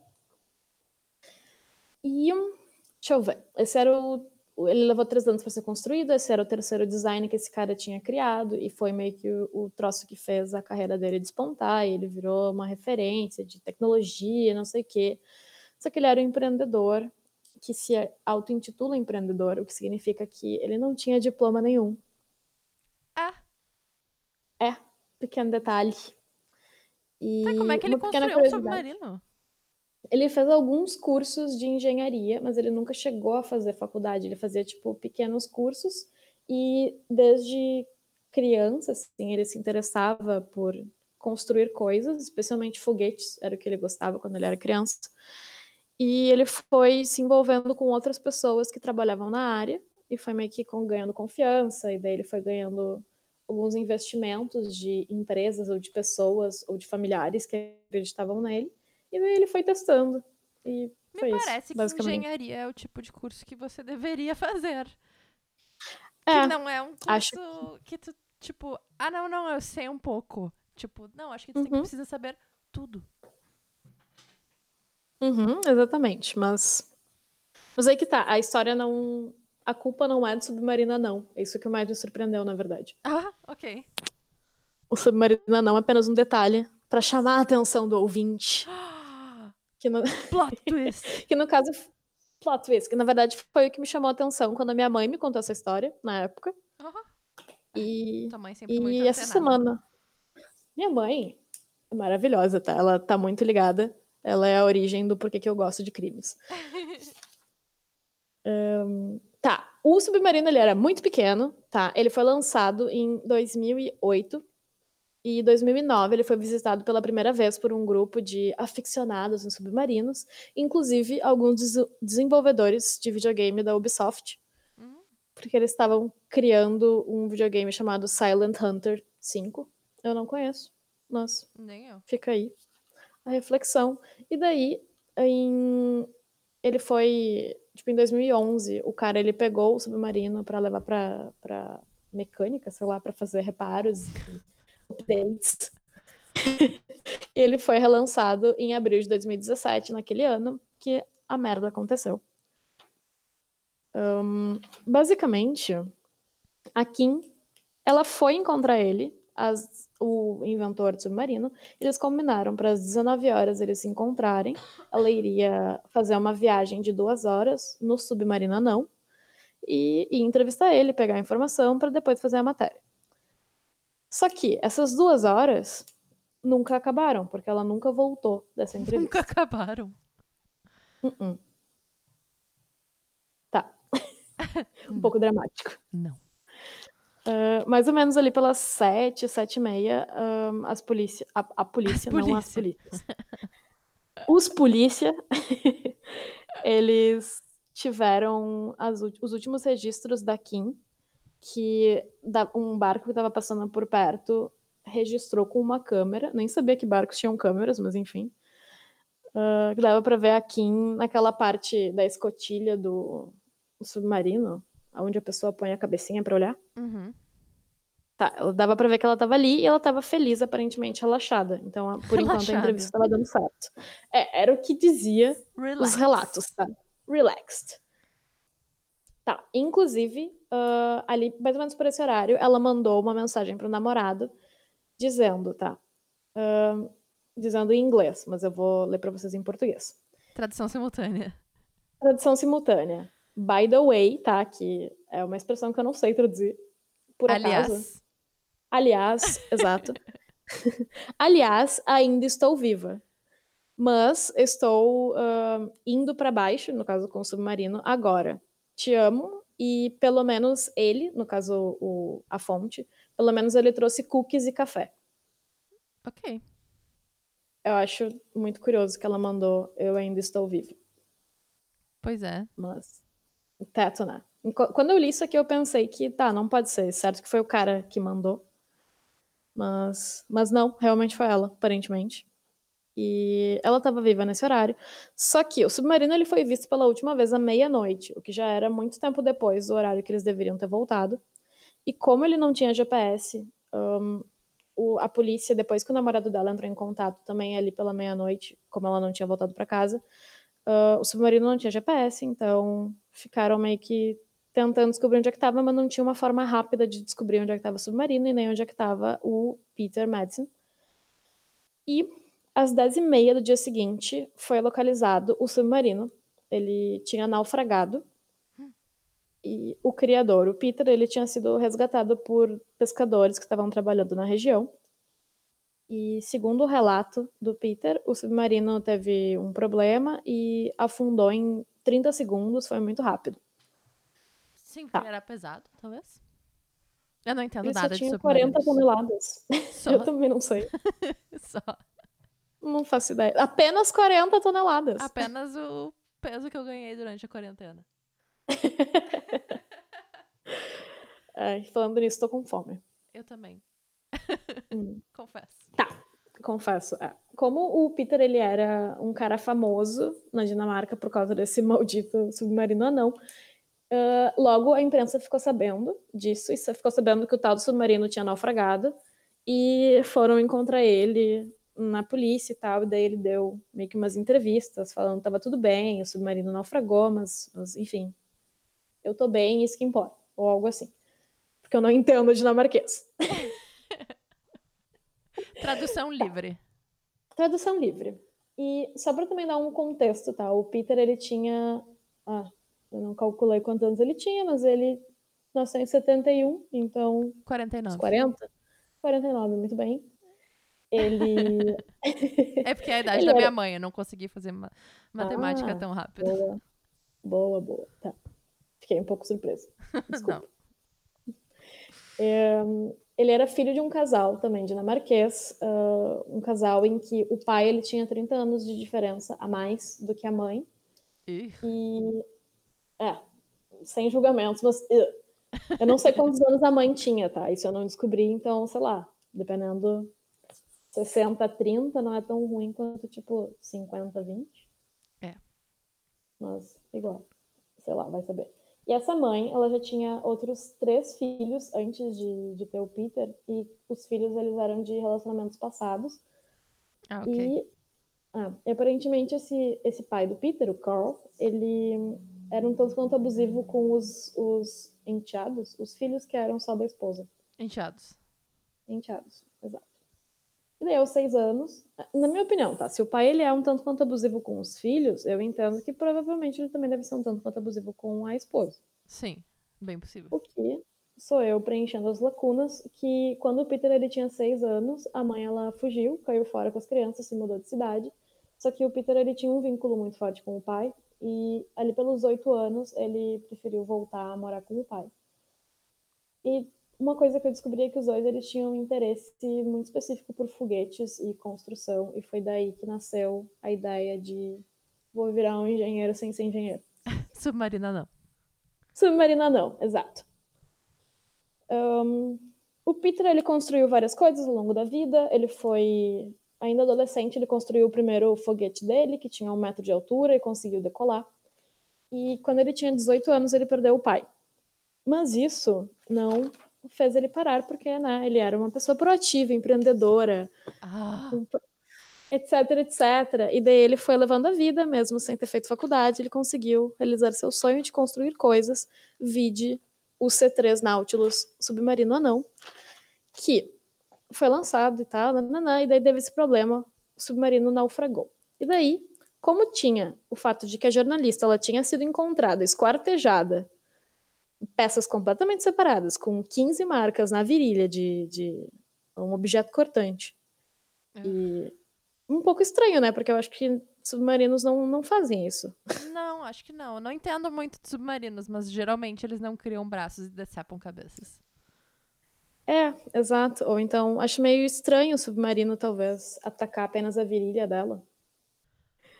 E hum, deixa eu ver. Esse era o. Ele levou três anos para ser construído. Esse era o terceiro design que esse cara tinha criado. E foi meio que o, o troço que fez a carreira dele despontar. E ele virou uma referência de tecnologia, não sei o quê. Só que ele era um empreendedor que se auto-intitula empreendedor, o que significa que ele não tinha diploma nenhum. Ah, Pequeno detalhe. E tá, como é que ele construiu um submarino? Ele fez alguns cursos de engenharia, mas ele nunca chegou a fazer faculdade. Ele fazia, tipo, pequenos cursos. E desde criança, assim, ele se interessava por construir coisas, especialmente foguetes, era o que ele gostava quando ele era criança. E ele foi se envolvendo com outras pessoas que trabalhavam na área e foi meio que com- ganhando confiança. E daí ele foi ganhando alguns investimentos de empresas ou de pessoas ou de familiares que acreditavam nele. E daí ele foi testando. E Me foi isso, parece que basicamente. engenharia é o tipo de curso que você deveria fazer. É, que não é um curso acho que tu, tipo, ah, não, não, eu sei um pouco. Tipo, não, acho que tu que Uhum. precisa saber tudo. Uhum, exatamente, mas. Mas aí que tá, a história não. A culpa não é do submarino, não. É isso que mais me surpreendeu, na verdade. Ah, ok. O submarino não é apenas um detalhe para chamar a atenção do ouvinte. (gasps) Que no, (laughs) Plot twist. que no caso. Plot twist, que na verdade foi o que me chamou a atenção quando a minha mãe me contou essa história, na época. Aham. E, e essa semana. Minha mãe é maravilhosa, tá? Ela tá muito ligada. Ela é a origem do porquê que eu gosto de crimes. (laughs) Ahn, tá, o submarino ele era muito pequeno, tá? Ele foi lançado em 2008 E em 2009 ele foi visitado pela primeira vez por um grupo de aficionados em submarinos, inclusive alguns des- desenvolvedores de videogame da Ubisoft, Hum. porque eles estavam criando um videogame chamado Silent Hunter 5. Eu não conheço, mas Nem eu. fica aí a reflexão. E daí, em... ele foi, tipo, em 2011, o cara ele pegou o submarino para levar para para mecânica, sei lá, para fazer reparos e updates. (laughs) ele foi relançado em abril de 2017, naquele ano que a merda aconteceu. Ahn, basicamente, a Kim, ela foi encontrar ele, as- o inventor do submarino, eles combinaram para as 19 horas eles se encontrarem. Ela iria fazer uma viagem de duas horas no submarino não e, e entrevistar ele, pegar a informação para depois fazer a matéria. Só que essas duas horas nunca acabaram, porque ela nunca voltou dessa entrevista. Nunca acabaram. Uh-uh. Tá. (laughs) um pouco dramático. Não. Ah, mais ou menos ali pelas sete, sete e meia, ahn, as polícia, a, a polícia, não as polícia. polícias. Os polícia, (laughs) eles tiveram as os últimos registros da Kim, que um barco que estava passando por perto registrou com uma câmera, nem sabia que barcos tinham câmeras, mas enfim. Que dava para ver a Kim naquela parte da escotilha do, submarino, onde a pessoa põe a cabecinha para olhar. Uhum. Tá, dava pra ver que ela tava ali e ela tava feliz, aparentemente relaxada. Então, por enquanto, a Relaxada. entrevista tava dando certo. É, era o que dizia os Relax. relatos, tá? Relaxed. Tá, inclusive, ah, ali, mais ou menos por esse horário, ela mandou uma mensagem pro namorado dizendo, tá? Ah, dizendo em inglês, mas eu vou ler pra vocês em português. Tradução simultânea. Tradução simultânea. By the way, tá? Que é uma expressão que eu não sei traduzir. Por Aliás, acaso. Aliás, (laughs) exato. (laughs) Aliás, ainda estou viva. Mas estou ah, indo para baixo, no caso com o submarino, agora. Te amo e pelo menos ele, no caso o, a fonte, pelo menos ele trouxe cookies e café. ok. Eu acho muito curioso que ela mandou eu ainda estou viva. Pois é. Mas teto, né? Quando eu li isso aqui, eu pensei que tá, não pode ser, certo que foi o cara que mandou. Mas, mas não, realmente foi ela, aparentemente. E ela estava viva nesse horário. Só que o submarino ele foi visto pela última vez à meia-noite, o que já era muito tempo depois do horário que eles deveriam ter voltado. E como ele não tinha GPS, hum, o- a polícia, depois que o namorado dela entrou em contato também ali pela meia-noite, como ela não tinha voltado para casa, ah, o submarino não tinha GPS, então ficaram meio que tentando descobrir onde é que estava, mas não tinha uma forma rápida de descobrir onde é que estava o submarino e nem onde é que estava o Peter Madsen. E às 10h30 do dia seguinte foi localizado o submarino. Ele tinha naufragado. E o criador, o Peter, ele tinha sido resgatado por pescadores que estavam trabalhando na região. E segundo o relato do Peter, o submarino teve um problema e afundou em 30 segundos, foi muito rápido. Sim, Tá. era pesado, talvez. Eu não entendo Ele só nada de tinha 40 submarinos. toneladas. Só, (laughs) Eu também não sei. (laughs) só. Não faço ideia. Apenas 40 toneladas. Apenas o peso que eu ganhei durante a quarentena. (laughs) Falando nisso, tô com fome. Eu também, Hum. (laughs) confesso. Confesso. é. Como o Peter ele era um cara famoso na Dinamarca por causa desse maldito submarino anão, ah, logo a imprensa ficou sabendo disso e ficou sabendo que o tal do submarino tinha naufragado e foram encontrar ele na polícia e tal, e daí ele deu meio que umas entrevistas falando que tava tudo bem, o submarino naufragou, mas, mas enfim, eu tô bem, isso que importa, ou algo assim. Porque eu não entendo dinamarquês. (laughs) Tradução livre. Tradução livre. E só para também dar um contexto, tá? O Peter, ele tinha. Ah, eu não calculei quantos anos ele tinha, mas ele nasceu em 71, então. Uns 49. 40? 49, muito bem. Ele. É porque é a idade Ele da minha era- mãe, eu não consegui fazer ma- matemática Ah, tão rápido. Boa. Boa, boa. Tá. Fiquei um pouco surpresa. (laughs) Desculpa. Não. É, ele era filho de um casal também dinamarquês, uh, um casal em que o pai ele tinha 30 anos de diferença a mais do que a mãe. Ih, E é, sem julgamentos, mas uh, eu não sei quantos anos a mãe tinha, tá? Isso eu não descobri, então, sei lá, dependendo 60, 30 não é tão ruim quanto tipo 50, 20. É. Mas igual, sei lá, vai saber. E essa mãe, ela já tinha outros três filhos antes de, de ter o Peter, e os filhos eles eram de relacionamentos passados. ah, ok. E, ah, e aparentemente esse, esse pai do Peter, o Carl, ele era um tanto quanto abusivo com os, os enteados, os filhos que eram só da esposa. Enteados. Enteados, exato. E daí aos seis anos, na minha opinião, tá? Se o pai ele é um tanto quanto abusivo com os filhos, eu entendo que provavelmente ele também deve ser um tanto quanto abusivo com a esposa. Sim, bem possível. O que sou eu preenchendo as lacunas que quando o Peter ele tinha seis anos, a mãe ela fugiu, caiu fora com as crianças, se mudou de cidade. Só que o Peter ele tinha um vínculo muito forte com o pai e ali pelos oito anos ele preferiu voltar a morar com o pai. E uma coisa que eu descobri é que os dois eles tinham um interesse muito específico por foguetes e construção e foi daí que nasceu a ideia de vou virar um engenheiro sem ser engenheiro. (laughs) Submarina não. Submarina não, exato. Ahn, o Peter ele construiu várias coisas ao longo da vida. Ele foi ainda adolescente, ele construiu o primeiro foguete dele, que tinha um metro de altura e conseguiu decolar. E quando ele tinha 18 anos, ele perdeu o pai. Mas isso não fez ele parar, porque né, ele era uma pessoa proativa, empreendedora, Ah, etc, etc. E daí ele foi levando a vida, mesmo sem ter feito faculdade, ele conseguiu realizar seu sonho de construir coisas, vide o C3 Nautilus submarino anão, que foi lançado e tal, nananã, e daí teve esse problema, o submarino naufragou. E daí, como tinha o fato de que a jornalista ela tinha sido encontrada esquartejada, peças completamente separadas, com 15 marcas na virilha de, de um objeto cortante. E um pouco estranho, né? Porque eu acho que submarinos não, não fazem isso. não, acho que não. Eu não entendo muito de submarinos, mas geralmente eles não criam braços e decepam cabeças. É, exato. Ou então, acho meio estranho o submarino, talvez, atacar apenas a virilha dela.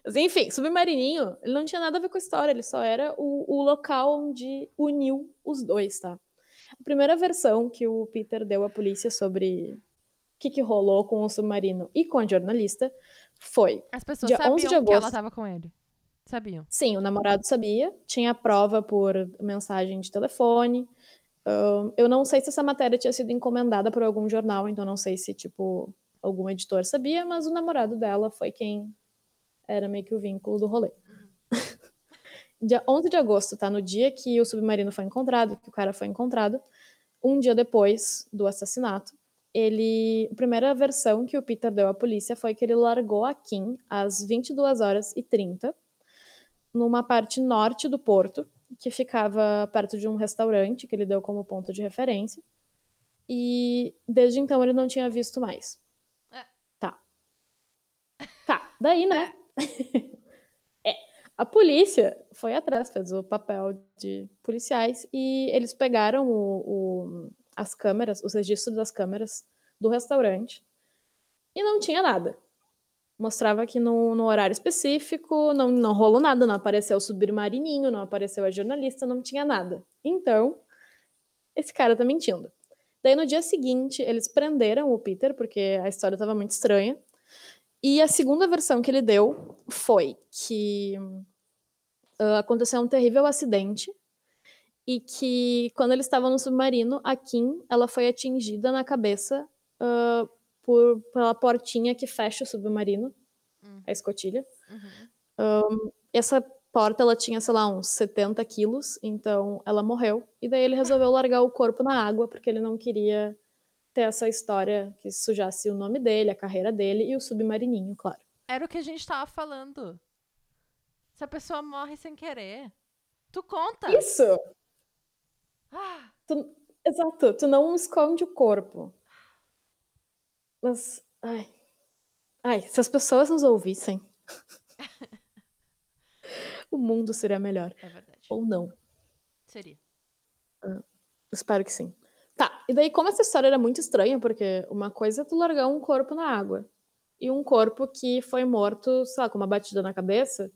Mas enfim, submarininho, ele não tinha nada a ver com a história, ele só era o, o local onde uniu os dois, tá? A primeira versão que o Peter deu à polícia sobre o que, que rolou com o submarino e com a jornalista foi As pessoas Dia 11 sabiam de que ela agosto. tava com ele. Sabiam. Sim, o namorado sabia, tinha prova por mensagem de telefone. Ahn, eu não sei se essa matéria tinha sido encomendada por algum jornal, então não sei se, tipo, algum editor sabia, mas o namorado dela foi quem era meio que o vínculo do rolê. (laughs) dia 11 de agosto, tá? No dia que o submarino foi encontrado, que o cara foi encontrado, um dia depois do assassinato, ele. A primeira versão que o Peter deu à polícia foi que ele largou a Kim às 22 horas e 30 numa parte norte do porto, que ficava perto de um restaurante que ele deu como ponto de referência. E desde então ele não tinha visto mais. É. Tá. Tá, daí, né? É. A polícia foi atrás, fez o papel de policiais e eles pegaram o- o- as câmeras, os registros das câmeras do restaurante e não tinha nada. Mostrava que no, no horário específico não, não rolou nada, não apareceu o submarininho, não apareceu a jornalista, não tinha nada. Então, esse cara tá mentindo. Daí no dia seguinte, eles prenderam o Peter, porque a história estava muito estranha. E a segunda versão que ele deu foi que ah, aconteceu um terrível acidente e que quando eles estavam no submarino, a Kim ela foi atingida na cabeça ah, por, pela portinha que fecha o submarino, Hum. a escotilha. Uhum. Essa porta ela tinha, sei lá, uns 70 quilos, então ela morreu. E daí ele resolveu largar o corpo na água porque ele não queria ter essa história que sujasse o nome dele, a carreira dele e o submarininho, claro. Era o que a gente tava falando. Se a pessoa morre sem querer, tu conta. Isso! Ah, Tu- exato, tu não esconde o corpo. Mas, ai. Ai, se as pessoas nos ouvissem, (laughs) o mundo seria melhor. é verdade. Ou não. Seria. Espero que sim. E daí como essa história era muito estranha, porque uma coisa é tu largar um corpo na água, e um corpo que foi morto, sei lá, com uma batida na cabeça,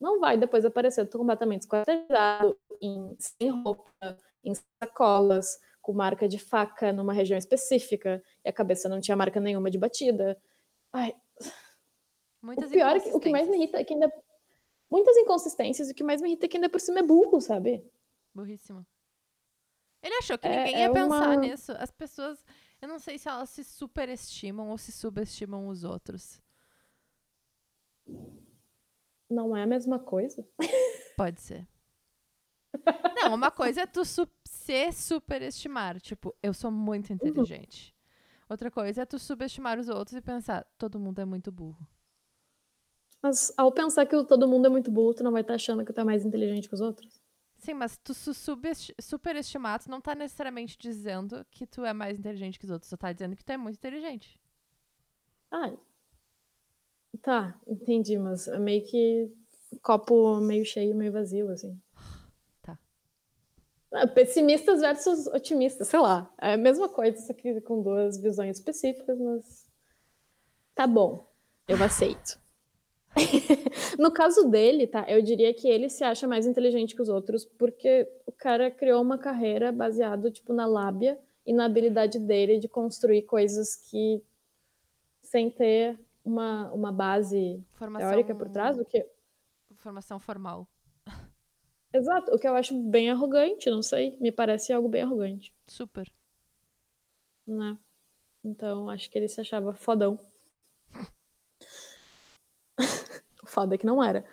não vai depois aparecer completamente esquartejado, em, sem roupa, em sacolas, com marca de faca numa região específica, e a cabeça não tinha marca nenhuma de batida. Ai, Muitas o pior, é que, o que mais me irrita é que ainda... Muitas inconsistências, e o que mais me irrita é que ainda por cima é burro, sabe? Burríssimo. Ele achou que É- ninguém é ia pensar uma- nisso. As pessoas, eu não sei se elas se superestimam ou se subestimam os outros. Não é a mesma coisa. (laughs) Pode ser. Não, uma coisa é tu su se superestimar. Tipo, eu sou muito inteligente. Outra coisa é tu subestimar os outros e pensar, todo mundo é muito burro. Mas ao pensar que todo mundo é muito burro, tu não vai estar achando que tu é mais inteligente que os outros? Sim, mas tu superestimar, tu não tá necessariamente dizendo que tu é mais inteligente que os outros. Tu tá dizendo que tu é muito inteligente. Ah, tá, entendi, mas é meio que copo meio cheio, meio vazio, assim. Tá. Ah, Pessimistas versus otimistas, sei lá. É a mesma coisa, só que com duas visões específicas, mas tá bom, eu aceito. (laughs) No caso dele, tá, eu diria que ele se acha mais inteligente que os outros, porque o cara criou uma carreira baseado, tipo, na lábia e na habilidade dele de construir coisas que sem ter uma, uma base Formação, teórica por trás, o que formação formal. (laughs) exato, o que eu acho bem arrogante, não sei, me parece algo bem arrogante, Super. né? Então, acho que ele se achava fodão. Foda que não era.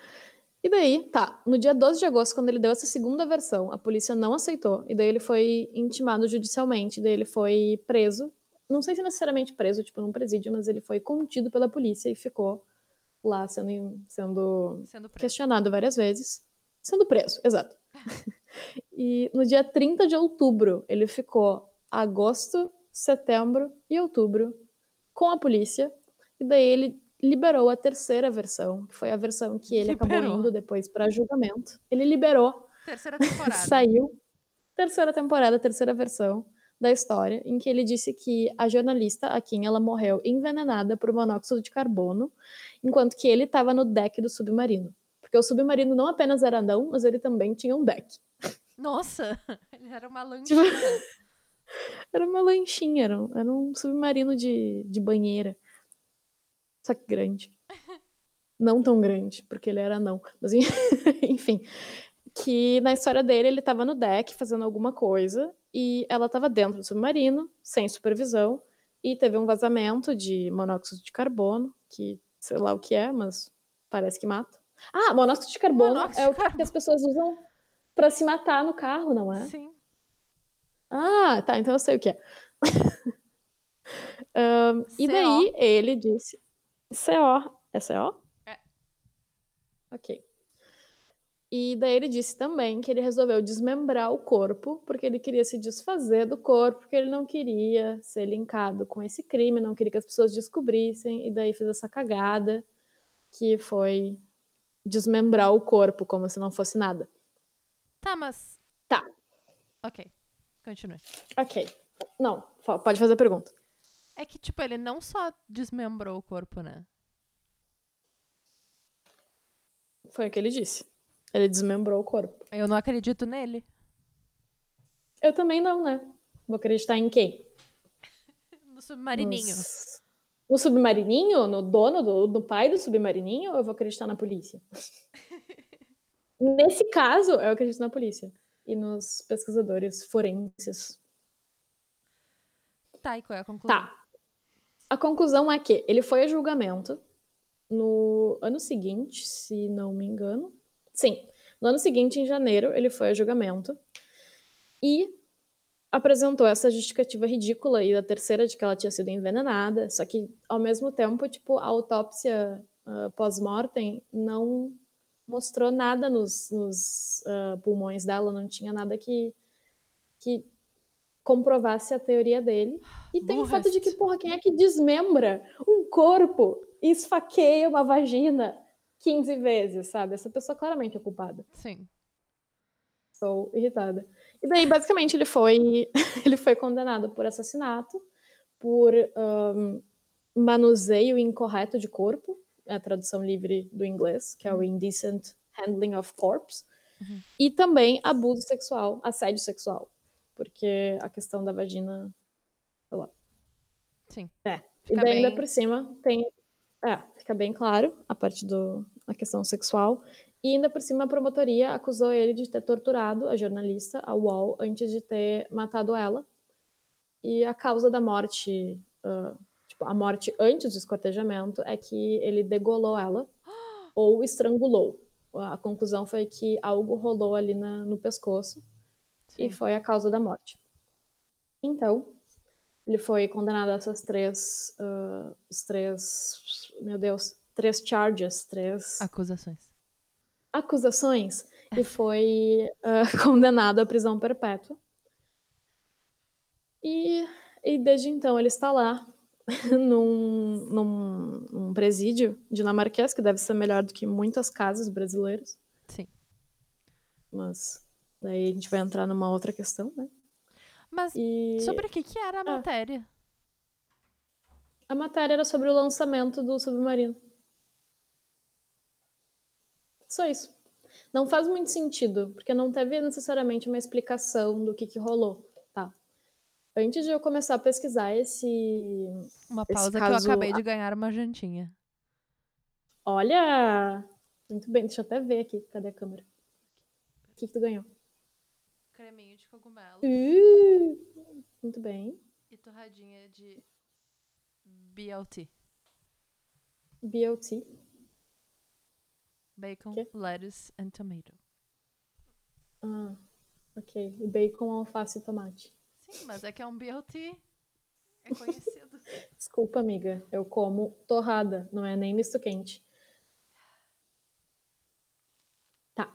E daí, tá, no dia 12 de agosto, quando ele deu essa segunda versão, a polícia não aceitou, e daí ele foi intimado judicialmente, daí ele foi preso, não sei se necessariamente preso, tipo, num presídio, mas ele foi contido pela polícia e ficou lá sendo, sendo Sendo questionado várias vezes, sendo preso, exato. (laughs) e no dia 30 de outubro, ele ficou agosto, setembro e outubro com a polícia, e daí ele liberou a terceira versão, que foi a versão que ele acabou Liberou. indo depois para julgamento. Ele liberou, Terceira (laughs) temporada. saiu, terceira temporada, terceira versão da história, em que ele disse que a jornalista, a Kim, ela morreu envenenada por monóxido de carbono, enquanto que ele estava no deck do submarino. Porque o submarino não apenas era não, mas ele também tinha um deck. Nossa, (laughs) ele era uma Tipo lanchinha. (laughs) Era uma lanchinha, era um, era um submarino de, de banheira. Só que grande. Não tão grande, porque ele era não. Mas en- (laughs) enfim. Que na história dele, ele tava no deck fazendo alguma coisa e ela tava dentro do submarino, sem supervisão, e teve um vazamento de monóxido de carbono, que sei lá o que é, mas parece que mata. Ah, monóxido de carbono Monóxido é o que as pessoas usam pra se matar no carro, não é? Sim. Ah, tá, então eu sei o que é. (laughs) Ahn, e daí ele disse. CO. É CO? É. Ok. E daí ele disse também que ele resolveu desmembrar o corpo, porque ele queria se desfazer do corpo, porque ele não queria ser linkado com esse crime, não queria que as pessoas descobrissem, e daí fez essa cagada, que foi desmembrar o corpo, como se não fosse nada. Tá, mas. Tá. Ok. Continue. Ok. Não, pode fazer a pergunta. É que, tipo, ele não só desmembrou o corpo, né? Foi o que ele disse. Ele desmembrou o corpo. Eu não acredito nele. Eu também não, né? Vou acreditar em quem? (laughs) No submarininho. Nos- No submarininho? No dono, do, do pai do submarininho? Ou eu vou acreditar na polícia? (laughs) Nesse caso, eu acredito na polícia. E nos pesquisadores forenses. Tá, e qual é a conclusão? Tá. A conclusão é que ele foi a julgamento no ano seguinte, se não me engano. Sim, no ano seguinte, em janeiro, ele foi a julgamento e apresentou essa justificativa ridícula e a terceira de que ela tinha sido envenenada, só que ao mesmo tempo, tipo, a autópsia ah, pós-mortem não mostrou nada nos, nos, ah, pulmões dela, não tinha nada que, que comprovasse a teoria dele. E tem o fato de que, porra, quem é que desmembra um corpo e esfaqueia uma vagina 15 vezes, sabe? Essa pessoa claramente é culpada. Sim. Sou irritada. E daí, basicamente, ele foi, (laughs) ele foi condenado por assassinato, por um, manuseio incorreto de corpo, é a tradução livre do inglês, que é o indecent handling of corpse, Uhum. e também abuso sexual, assédio sexual, porque a questão da vagina, lá. Sim. É. E Fica daí, ainda bem- por cima, tem. É, fica bem claro a parte do, a questão sexual. E ainda por cima, a promotoria acusou ele de ter torturado a jornalista, a Wall, antes de ter matado ela. E a causa da morte, ah, tipo, a morte antes do esquartejamento, é que ele degolou ela (gasps) ou estrangulou. A conclusão foi que algo rolou ali na- no pescoço e Sim. foi a causa da morte. Então, ele foi condenado a essas três, os três, meu Deus, três charges, três Acusações. acusações e foi ah, (laughs) condenado à prisão perpétua. E, e desde então ele está lá (laughs) num, num, num presídio dinamarquês, que deve ser melhor do que muitas casas brasileiras, Sim. mas daí a gente vai entrar numa outra questão, né? Mas E sobre o que, que era a Ah. matéria? a matéria era sobre o lançamento do submarino. Só isso. Não faz muito sentido, porque não teve necessariamente uma explicação do que, que rolou, tá? Antes de eu começar a pesquisar esse. Uma Esse pausa que caso- eu acabei de ganhar uma jantinha. Olha! Muito bem, deixa eu até ver aqui. Cadê a câmera? O que, que tu ganhou? Creminho de cogumelo Uh, muito bem. e torradinha de BLT. BLT. Bacon, Quê? lettuce and tomato. Ah, ok. Bacon, alface e tomate. Sim, mas é que é um BLT. É conhecido. (laughs) Desculpa, amiga. Eu como torrada, não é nem misto quente. Tá.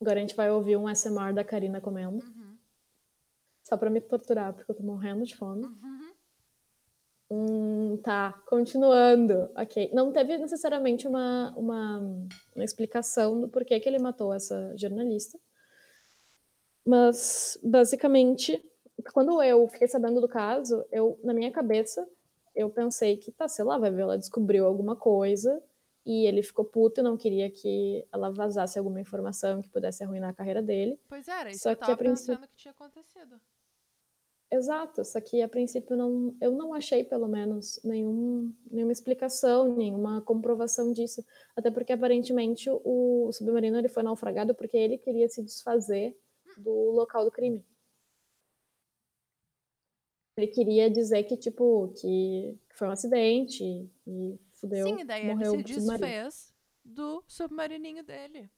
Agora a gente vai ouvir um SMR da Karina comendo. Uhum. Só pra me torturar, porque eu tô morrendo de fome. Uhum. Hum, tá, continuando. Ok. Não teve necessariamente uma, uma, uma explicação do porquê que ele matou essa jornalista. Mas, basicamente, quando eu fiquei sabendo do caso, eu, na minha cabeça, eu pensei que, tá, sei lá, vai ver, ela descobriu alguma coisa e ele ficou puto e não queria que ela vazasse alguma informação que pudesse arruinar a carreira dele. Pois era, isso Só que eu que a tava princípio- pensando que tinha acontecido. Exato, só que a princípio não, eu não achei, pelo menos, nenhum, nenhuma explicação, nenhuma comprovação disso. Até porque, aparentemente, o submarino ele foi naufragado porque ele queria se desfazer do local do crime. Ele queria dizer que, tipo, que foi um acidente e fudeu, Sim, e daí ele morreu se o submarino. desfez do submarininho dele.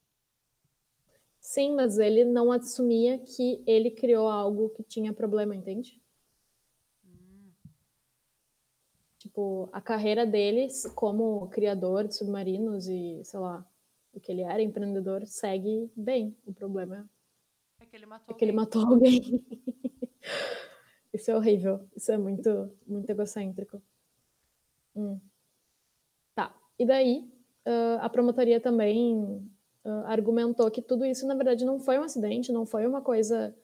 Sim, mas ele não assumia que ele criou algo que tinha problema, entende? Tipo, a carreira dele como criador de submarinos e, sei lá, o que ele era, empreendedor, segue bem. O problema É que ele matou é que ele alguém. matou alguém. (laughs) Isso é horrível. Isso é muito, muito egocêntrico. Hum. E daí, ah, a promotoria também ah, argumentou que tudo isso, na verdade, não foi um acidente, não foi uma coisa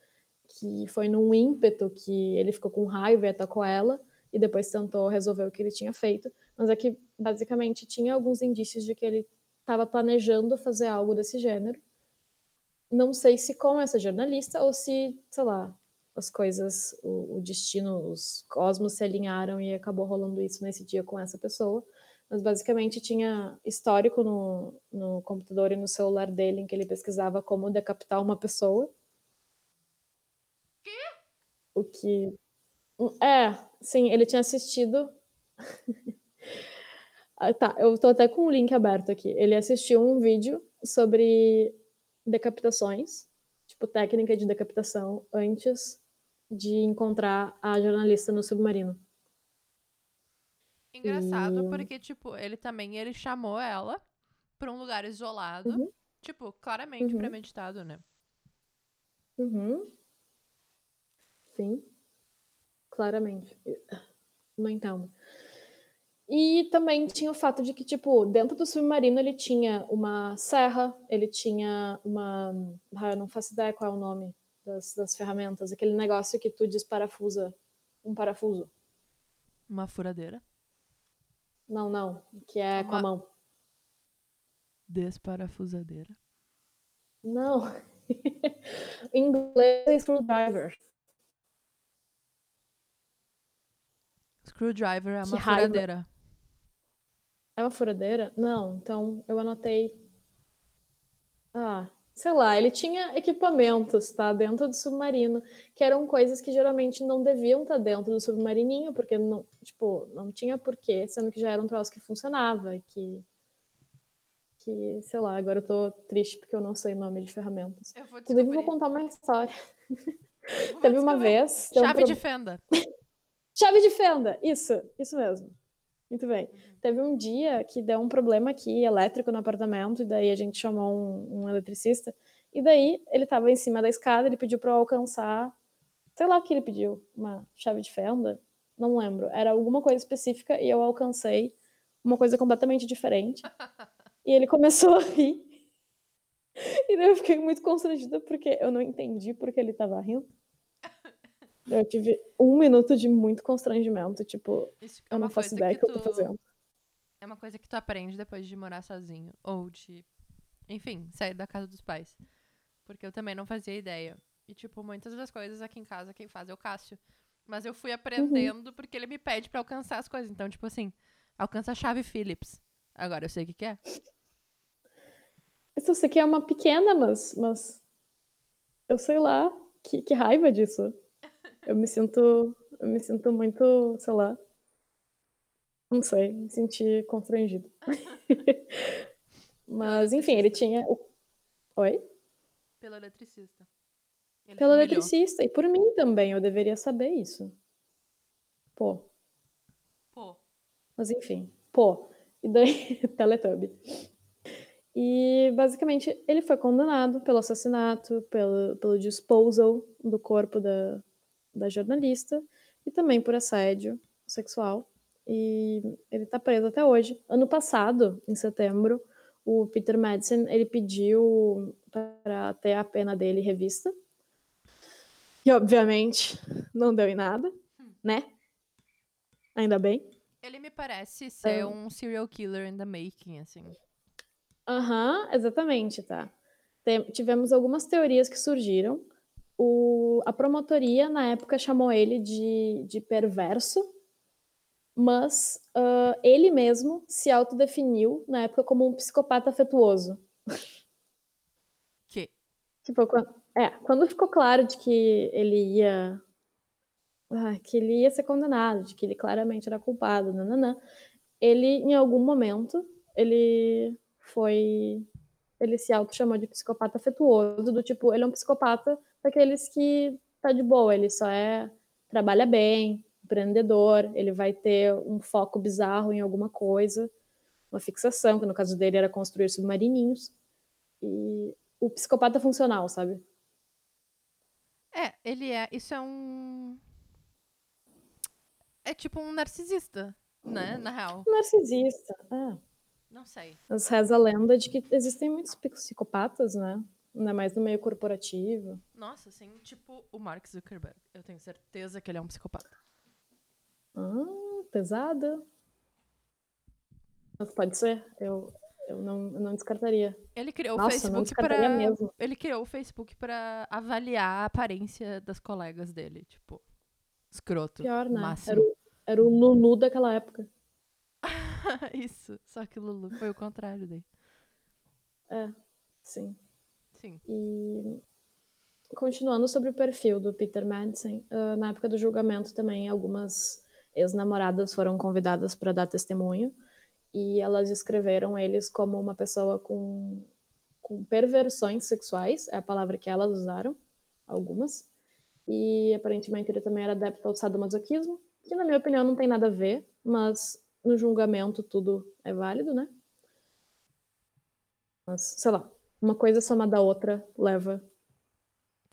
que foi num ímpeto que ele ficou com raiva e atacou ela e depois tentou resolver o que ele tinha feito, mas é que basicamente tinha alguns indícios de que ele estava planejando fazer algo desse gênero. Não sei se com essa jornalista ou se, sei lá, as coisas, o, o destino, os cosmos se alinharam e acabou rolando isso nesse dia com essa pessoa. Mas basicamente tinha histórico no, no computador e no celular dele em que ele pesquisava como decapitar uma pessoa. O que. É, sim, ele tinha assistido. (laughs) Ah, tá, eu tô até com o link aberto aqui. Ele assistiu um vídeo sobre decapitações, tipo técnica de decapitação, antes de encontrar a jornalista no submarino. Engraçado, E- porque, tipo, ele também ele chamou ela pra um lugar isolado. Uhum. Tipo, claramente Uhum. premeditado, né? Uhum. Sim. Claramente. Não entendo. E também tinha o fato de que, tipo, dentro do submarino ele tinha uma serra, ele tinha uma. Ah, eu não faço ideia qual é o nome. das, das ferramentas, aquele negócio que tu desparafusa um parafuso. Uma furadeira. Não, não, que é com a Uma- mão. Desparafusadeira. Não. (laughs) em inglês é screwdriver. Screwdriver é Que uma raiva. furadeira. É uma furadeira? Não, então eu anotei. Ah, sei lá, ele tinha equipamentos, tá? Dentro do submarino, que eram coisas que geralmente não deviam estar dentro do submarininho, porque não, tipo, não tinha porquê, sendo que já era um troço que funcionava, e que. Que, sei lá, agora eu tô triste porque eu não sei o nome de ferramentas. Eu vou Inclusive, vou contar uma história. (laughs) Teve uma vez. um Chave pro- de fenda. (laughs) Chave de fenda, isso, isso mesmo. Muito bem. Teve um dia que deu um problema aqui elétrico no apartamento, e daí a gente chamou um, um eletricista. E daí ele estava em cima da escada, ele pediu para eu alcançar, sei lá o que ele pediu, uma chave de fenda, não lembro. Era alguma coisa específica e eu alcancei uma coisa completamente diferente. (laughs) E ele começou a rir. E daí eu fiquei muito constrangida porque eu não entendi porque ele estava rindo. Eu tive um minuto de muito constrangimento, tipo, Isso é eu uma não faço ideia que que eu tô tu- fazendo. É uma coisa que tu aprende depois de morar sozinho. Ou de. Enfim, sair da casa dos pais. Porque eu também não fazia ideia. E, tipo, muitas das coisas aqui em casa quem faz é o Cássio. Mas eu fui Uhum. aprendendo porque ele me pede pra alcançar as coisas. Então, tipo assim, alcança a chave Phillips. Agora eu sei o que, que é. Isso eu sei que é uma pequena, mas, mas eu sei lá, que, que raiva disso. Eu me sinto, eu me sinto muito, sei lá, não sei, me senti constrangido. (laughs) mas enfim, ele tinha o... Oi? Pelo eletricista. Ele Pelo humilhou. eletricista e por mim também, eu deveria saber isso. Pô, Pô. Mas enfim, pô. E daí, (laughs) Teletubby. E basicamente ele foi condenado pelo assassinato, pelo, pelo disposal do corpo da, da jornalista e também por assédio sexual. E ele tá preso até hoje. Ano passado, em setembro, o Peter Madsen ele pediu para ter a pena dele revista. E obviamente não deu em nada, né? Ainda bem. Ele me parece ser É. um serial killer in the making, assim. Aham, exatamente, tá. Tem- tivemos algumas teorias que surgiram. O, a promotoria, na época, chamou ele de, de perverso, mas ah, ele mesmo se autodefiniu, na época, como um psicopata afetuoso. Que? Tipo, quando, é, quando ficou claro de que ele ia. ah, que ele ia ser condenado, de que ele claramente era culpado, nananã, ele, em algum momento, ele foi. Ele se auto-chamou de psicopata afetuoso, do tipo, ele é um psicopata daqueles que tá de boa, ele só é. trabalha bem, empreendedor, ele vai ter um foco bizarro em alguma coisa, uma fixação, que no caso dele era construir submarininhos. E o psicopata funcional, sabe? É, ele é. Isso é um. É tipo um narcisista, né? Na real. Narcisista. Ah, Não sei. mas reza a lenda de que existem muitos psicopatas, né? Ainda mais no meio corporativo. Nossa, assim, tipo o Mark Zuckerberg. Eu tenho certeza que ele é um psicopata. Ah, pesada. Mas pode ser. Eu, eu, não, eu não descartaria. Ele criou Nossa, o Facebook para mesmo. ele criou o Facebook para avaliar a aparência das colegas dele, tipo, escroto. Pior, né? Máximo. Era o, era o Lulu daquela época. (laughs) Isso, só que o Lulu foi o contrário daí. É, sim. Sim. E continuando sobre o perfil do Peter Madsen, ah, na época do julgamento também algumas ex-namoradas foram convidadas para dar testemunho e elas descreveram eles como uma pessoa com, com perversões sexuais, é a palavra que elas usaram, algumas. E aparentemente ele também era adepto ao sadomasoquismo, que na minha opinião não tem nada a ver, mas no julgamento tudo é válido, né? Mas, sei lá, uma coisa somada à outra leva.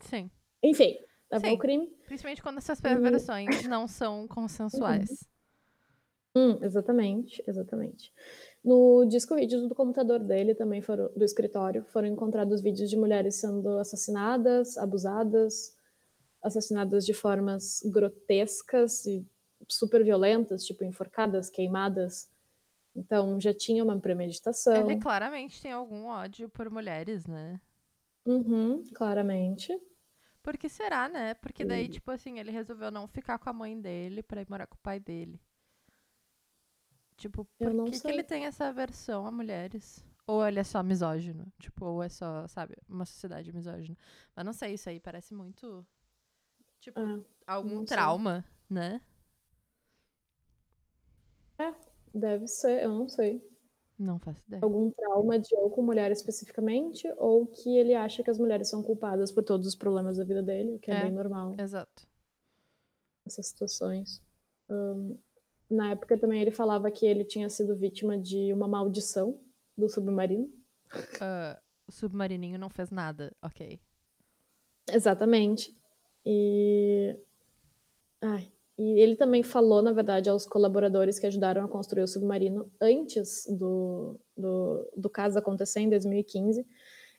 Sim. Enfim, leva Sim. ao crime. Principalmente quando essas perversões não são consensuais. Hum, exatamente, exatamente. No disco vídeo do computador dele, também foram, do escritório, foram encontrados vídeos de mulheres sendo assassinadas, abusadas, assassinadas de formas grotescas e super violentas, tipo enforcadas, queimadas. Então já tinha uma premeditação. Ele claramente tem algum ódio por mulheres, né? Uhum, claramente. Por que será, né? Porque daí, tipo assim, ele resolveu não ficar com a mãe dele pra ir morar com o pai dele. Tipo, por que, que ele tem essa aversão a mulheres? Ou ele é só misógino? Tipo, ou é só, sabe, uma sociedade misógina. Mas não sei, isso aí parece muito. Tipo, É, algum não sei. trauma, né? Deve ser, eu não sei. Não faço ideia. Algum trauma de ou com mulher especificamente, ou que ele acha que as mulheres são culpadas por todos os problemas da vida dele, o que é, É. bem normal Exato. nessas situações. Ahn, na época também ele falava que ele tinha sido vítima de uma maldição do submarino. Ah, o submarininho não fez nada, ok. Exatamente. E. Ai, e ele também falou, na verdade, aos colaboradores que ajudaram a construir o submarino antes do, do, do caso acontecer, em 2015.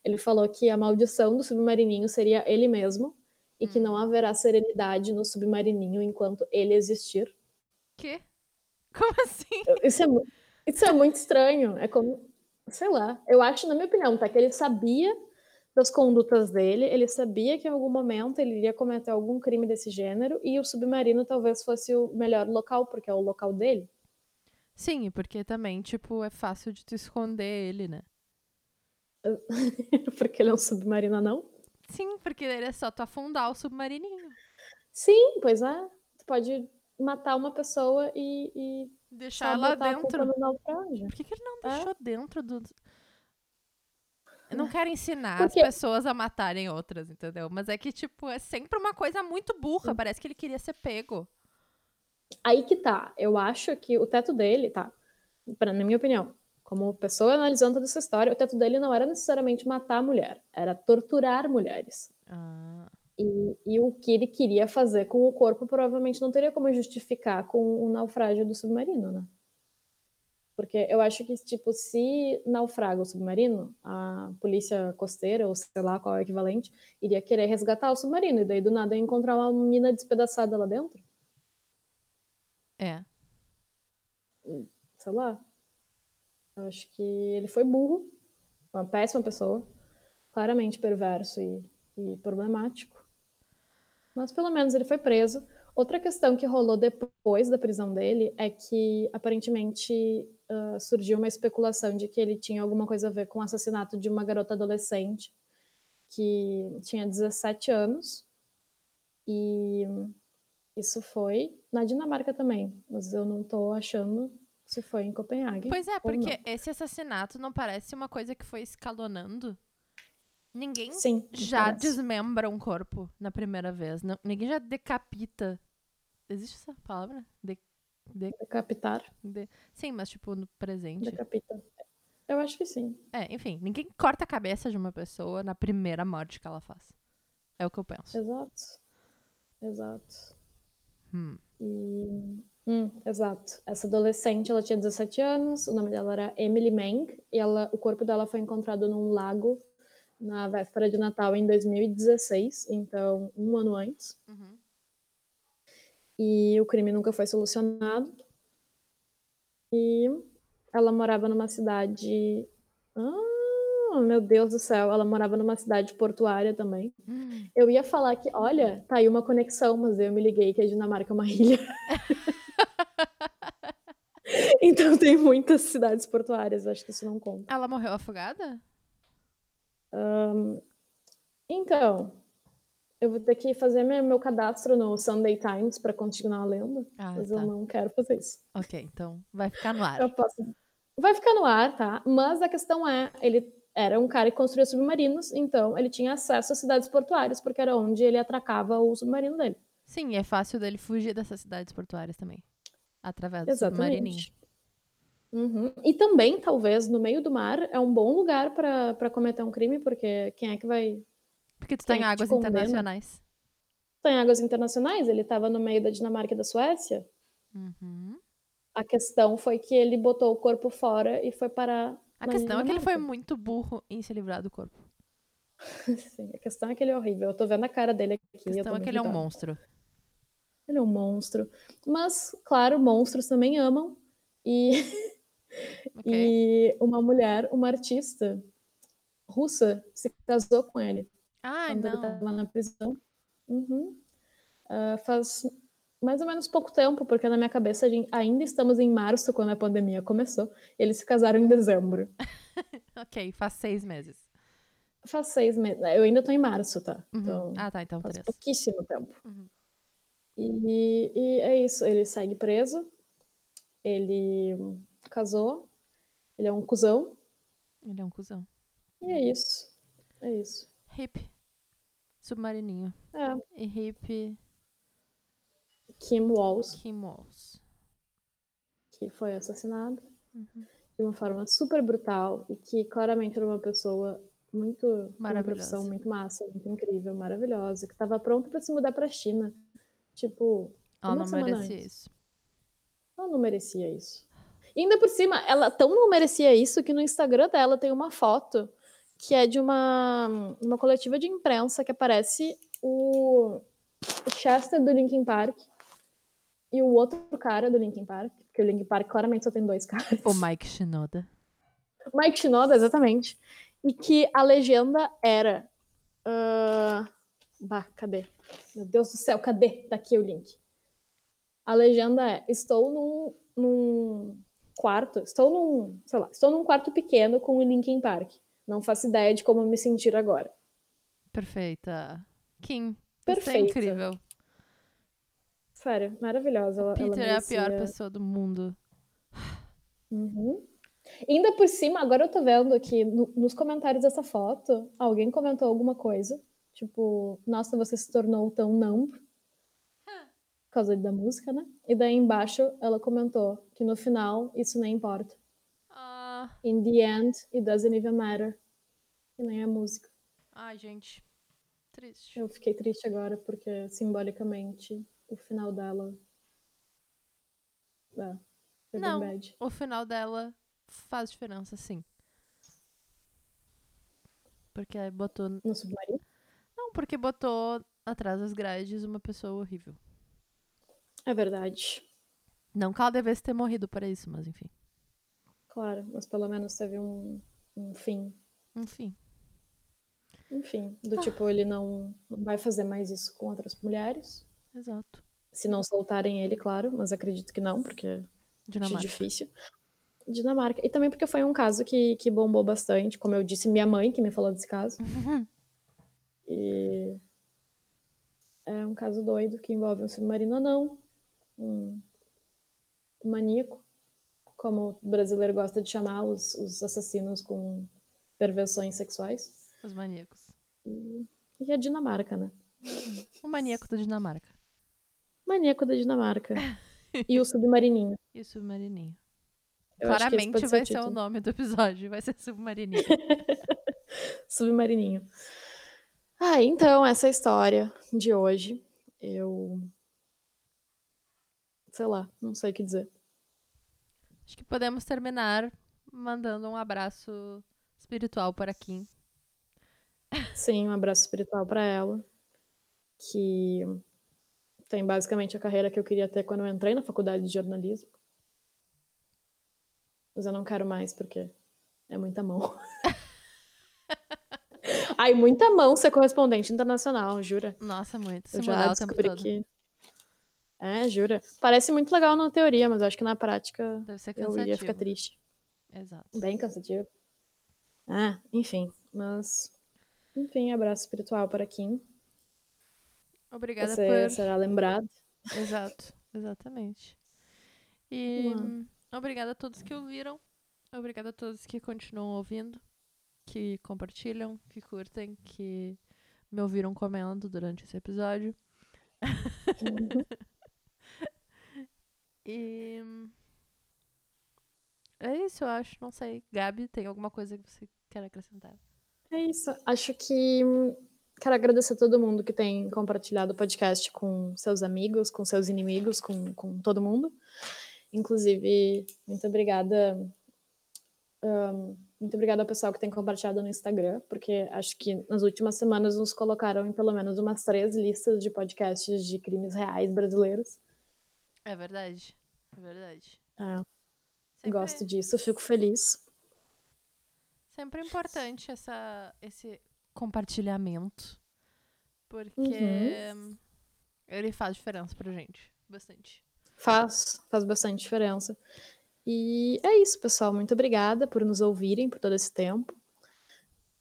Ele falou que a maldição do submarininho seria ele mesmo e que não haverá serenidade no submarininho enquanto ele existir. Que? Como assim? Isso é, isso é muito estranho. É como, sei lá, eu acho, na minha opinião, tá? Que ele sabia das condutas dele, ele sabia que em algum momento ele iria cometer algum crime desse gênero e o submarino talvez fosse o melhor local, porque é o local dele. Sim, porque também, tipo, é fácil de tu esconder ele, né? (laughs) porque ele é um submarino não? Sim, porque ele é só tu afundar o submarininho. Sim, pois é. Tu pode matar uma pessoa e, e Deixar ela dentro. no naufrágio. Por que, que ele não É. deixou dentro do. Eu não quero ensinar Porque- as pessoas a matarem outras, entendeu? Mas é que, tipo, é sempre uma coisa muito burra. Parece que ele queria ser pego. Aí que tá. Eu acho que o teto dele, tá? Pra, na minha opinião, como pessoa analisando toda essa história, o teto dele não era necessariamente matar a mulher, era torturar mulheres. Ah, E, e o que ele queria fazer com o corpo provavelmente não teria como justificar com o naufrágio do submarino, né? Porque eu acho que, tipo, se naufraga o submarino, a polícia costeira, ou sei lá qual é o equivalente, iria querer resgatar o submarino, e daí do nada ia encontrar uma mina despedaçada lá dentro. é. sei lá. Eu acho que ele foi burro, uma péssima pessoa, claramente perverso e, e problemático. Mas pelo menos ele foi preso. Outra questão que rolou depois da prisão dele é que aparentemente ah, surgiu uma especulação de que ele tinha alguma coisa a ver com o assassinato de uma garota adolescente que tinha 17 anos. E isso foi na Dinamarca também, mas eu não tô achando se foi em Copenhague. Pois é, porque não. esse assassinato não parece uma coisa que foi escalonando. Ninguém Sim, já parece. desmembra um corpo na primeira vez. Não- ninguém já decapita. Existe essa palavra? De, Decapitar, de- Sim, mas tipo no presente. decapita. Eu acho que sim. É, enfim, ninguém corta a cabeça de uma pessoa na primeira morte que ela faz. É o que eu penso. Exato. Exato. Hum. E... Hum, exato. Essa adolescente, ela tinha 17 anos, o nome dela era Emily Meng, e ela, o corpo dela foi encontrado num lago na véspera de Natal em 2016, então um ano antes. Uhum. E o crime nunca foi solucionado. E ela morava numa cidade. Ah, meu Deus do céu, ela morava numa cidade portuária também. Hum. Eu ia falar que, olha, tá aí uma conexão, mas eu me liguei que a Dinamarca é uma ilha. (laughs) então tem muitas cidades portuárias, acho que isso não conta. Ela morreu afogada? Então, eu vou ter que fazer meu, meu cadastro no Sunday Times para continuar lendo, Ah, mas tá. eu não quero fazer isso. Ok, então vai ficar no ar. Eu posso. Vai ficar no ar, tá? Mas a questão é, ele era um cara que construía submarinos, então ele tinha acesso às cidades portuárias, porque era onde ele atracava o submarino dele. Sim, é fácil dele fugir dessas cidades portuárias também. Através do submarininho. Exatamente. Uhum. E também, talvez, no meio do mar é um bom lugar para cometer um crime, porque quem é que vai. Porque tu tá Quem em que te águas internacionais. Tá em águas internacionais, ele estava no meio da Dinamarca e da Suécia. Uhum. A questão foi que ele botou o corpo fora e foi parar. A questão é que ele foi muito burro em se livrar do corpo. (laughs) Sim, a questão é que ele é horrível. Eu tô vendo a cara dele aqui. A questão é que ele é um monstro. Ele é um monstro. Mas, claro, monstros também amam. E, (laughs) Ok. e uma mulher, uma artista russa, se casou com ele Ai, quando ele não. estava na prisão. Uhum. Ah, faz mais ou menos pouco tempo, porque na minha cabeça gente- ainda estamos em março, quando a pandemia começou. Eles se casaram em dezembro. (laughs) Ok, faz seis meses. Faz seis meses. Eu ainda tô em março, tá? Uhum. Então, ah, tá, então faz três. pouquíssimo tempo. Uhum. E, e é isso, ele segue preso, ele casou, ele é um cuzão, Ele é um cuzão. e é isso. É isso. Hip. Submarininho. É, E hip Kim Walls, Kim Walls. que foi assassinado Uhum. de uma forma super brutal e que claramente era uma pessoa muito uma Maravilhosa. profissão muito massa, muito incrível, maravilhosa, que estava pronta para se mudar para a China. Tipo, Ela Uma não merecia antes. isso. Ela não merecia isso. E ainda por cima, ela tão não merecia isso que no Instagram dela tem uma foto que é de uma, uma coletiva de imprensa que aparece o, o Chester do Linkin Park e o outro cara do Linkin Park, porque o Linkin Park claramente só tem dois (laughs) caras. O Mike Shinoda. Mike Shinoda, exatamente. E que a legenda era. ah, bah, cadê? Meu Deus do céu, cadê? Tá aqui o link. A legenda é: Estou num, num quarto, estou num, sei lá, estou num quarto pequeno com o Linkin Park. Não faço ideia de como me sentir agora. Perfeita. Kim. Você é Perfeita. incrível. Sério, maravilhosa. Ela, ela Peter é a pior pessoa do mundo. Uhum. Ainda por cima, agora eu tô vendo aqui no- nos comentários dessa foto, alguém comentou alguma coisa. Tipo, nossa, você se tornou tão não. Por causa da música, né? E daí embaixo ela comentou que no final isso nem importa. In the end, it doesn't even matter. E nem a música. ai, gente. Triste. Eu fiquei triste agora porque simbolicamente o final dela. É, foi bem Não. bad. O final dela faz diferença, sim. Porque botou. No submarino? Não, porque botou atrás das grades uma pessoa horrível. É verdade. Não que ela devesse ter morrido para isso, mas enfim. Claro, mas pelo menos teve um, um fim. Enfim. Enfim, do tipo, ele não, vai fazer mais isso com outras mulheres. Exato. Se não soltarem ele, claro, mas acredito que não, porque Dinamarca. difícil. Dinamarca. E também porque foi um caso que, que bombou bastante, como eu disse, minha mãe que me falou desse caso. E é um caso doido que envolve um submarino não, um maníaco, como o brasileiro gosta de chamar os, os assassinos com perversões sexuais. Os maníacos. E a Dinamarca, né? O maníaco da Dinamarca. Maníaco da Dinamarca. e o submarininho. (laughs) E o submarininho. Eu Claramente ser vai ser o nome do episódio. Vai ser submarininho. (laughs) Submarininho. Ah, então, essa é a história de hoje. Eu. Sei lá, não sei o que dizer. Acho que podemos terminar mandando um abraço espiritual para Kim. Sim, um abraço espiritual para ela, que tem basicamente a carreira que eu queria ter quando eu entrei na faculdade de jornalismo. Mas eu não quero mais porque é muita mão. (laughs) Ai, muita mão ser correspondente internacional, jura? Nossa, muito. Se Eu já descobri que. É, jura. Parece muito legal na teoria, mas eu acho que na prática Deve ser eu cansativo. iria ficar triste. Exato. Bem cansativo. Ah, enfim, mas. Enfim, abraço espiritual para Kim. Obrigada Você por. será lembrado. Exato, exatamente. E obrigada a todos que ouviram. Obrigada a todos que continuam ouvindo, que compartilham, que curtem, que me ouviram comendo durante esse episódio. (laughs) E é isso, eu acho. Não sei. Gabi, tem alguma coisa que você quer acrescentar? É isso. Acho que quero agradecer a todo mundo que tem compartilhado o podcast com seus amigos, com seus inimigos, com, com todo mundo. Inclusive, muito obrigada. Um, muito obrigada ao pessoal que tem compartilhado no Instagram, porque acho que nas últimas semanas nos colocaram em pelo menos umas três listas de podcasts de crimes reais brasileiros. É verdade. É verdade. É, gosto disso, fico feliz. sempre é importante essa, esse compartilhamento. Porque Uhum. ele faz diferença pra gente. Bastante. Faz, faz bastante diferença. E é isso, pessoal. Muito obrigada por nos ouvirem por todo esse tempo.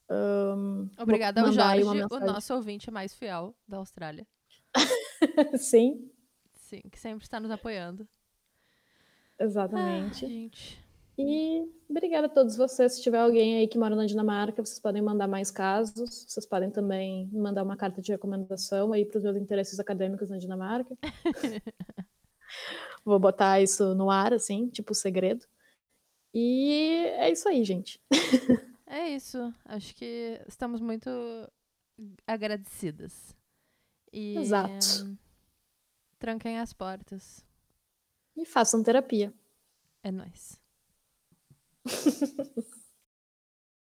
Vou Obrigada ao Jorge, o nosso ouvinte mais fiel da Austrália. (laughs) Sim, Sim, que sempre está nos apoiando. exatamente. Ah, gente. E obrigada a todos vocês. Se tiver alguém aí que mora na Dinamarca, vocês podem mandar mais casos. Vocês podem também mandar uma carta de recomendação aí para os meus interesses acadêmicos na Dinamarca. (laughs) Vou botar isso no ar, assim, tipo segredo. E é isso aí, gente. É isso. Acho que estamos muito agradecidas. E Exato. Tranquem as portas. E façam terapia. É nóis. (laughs)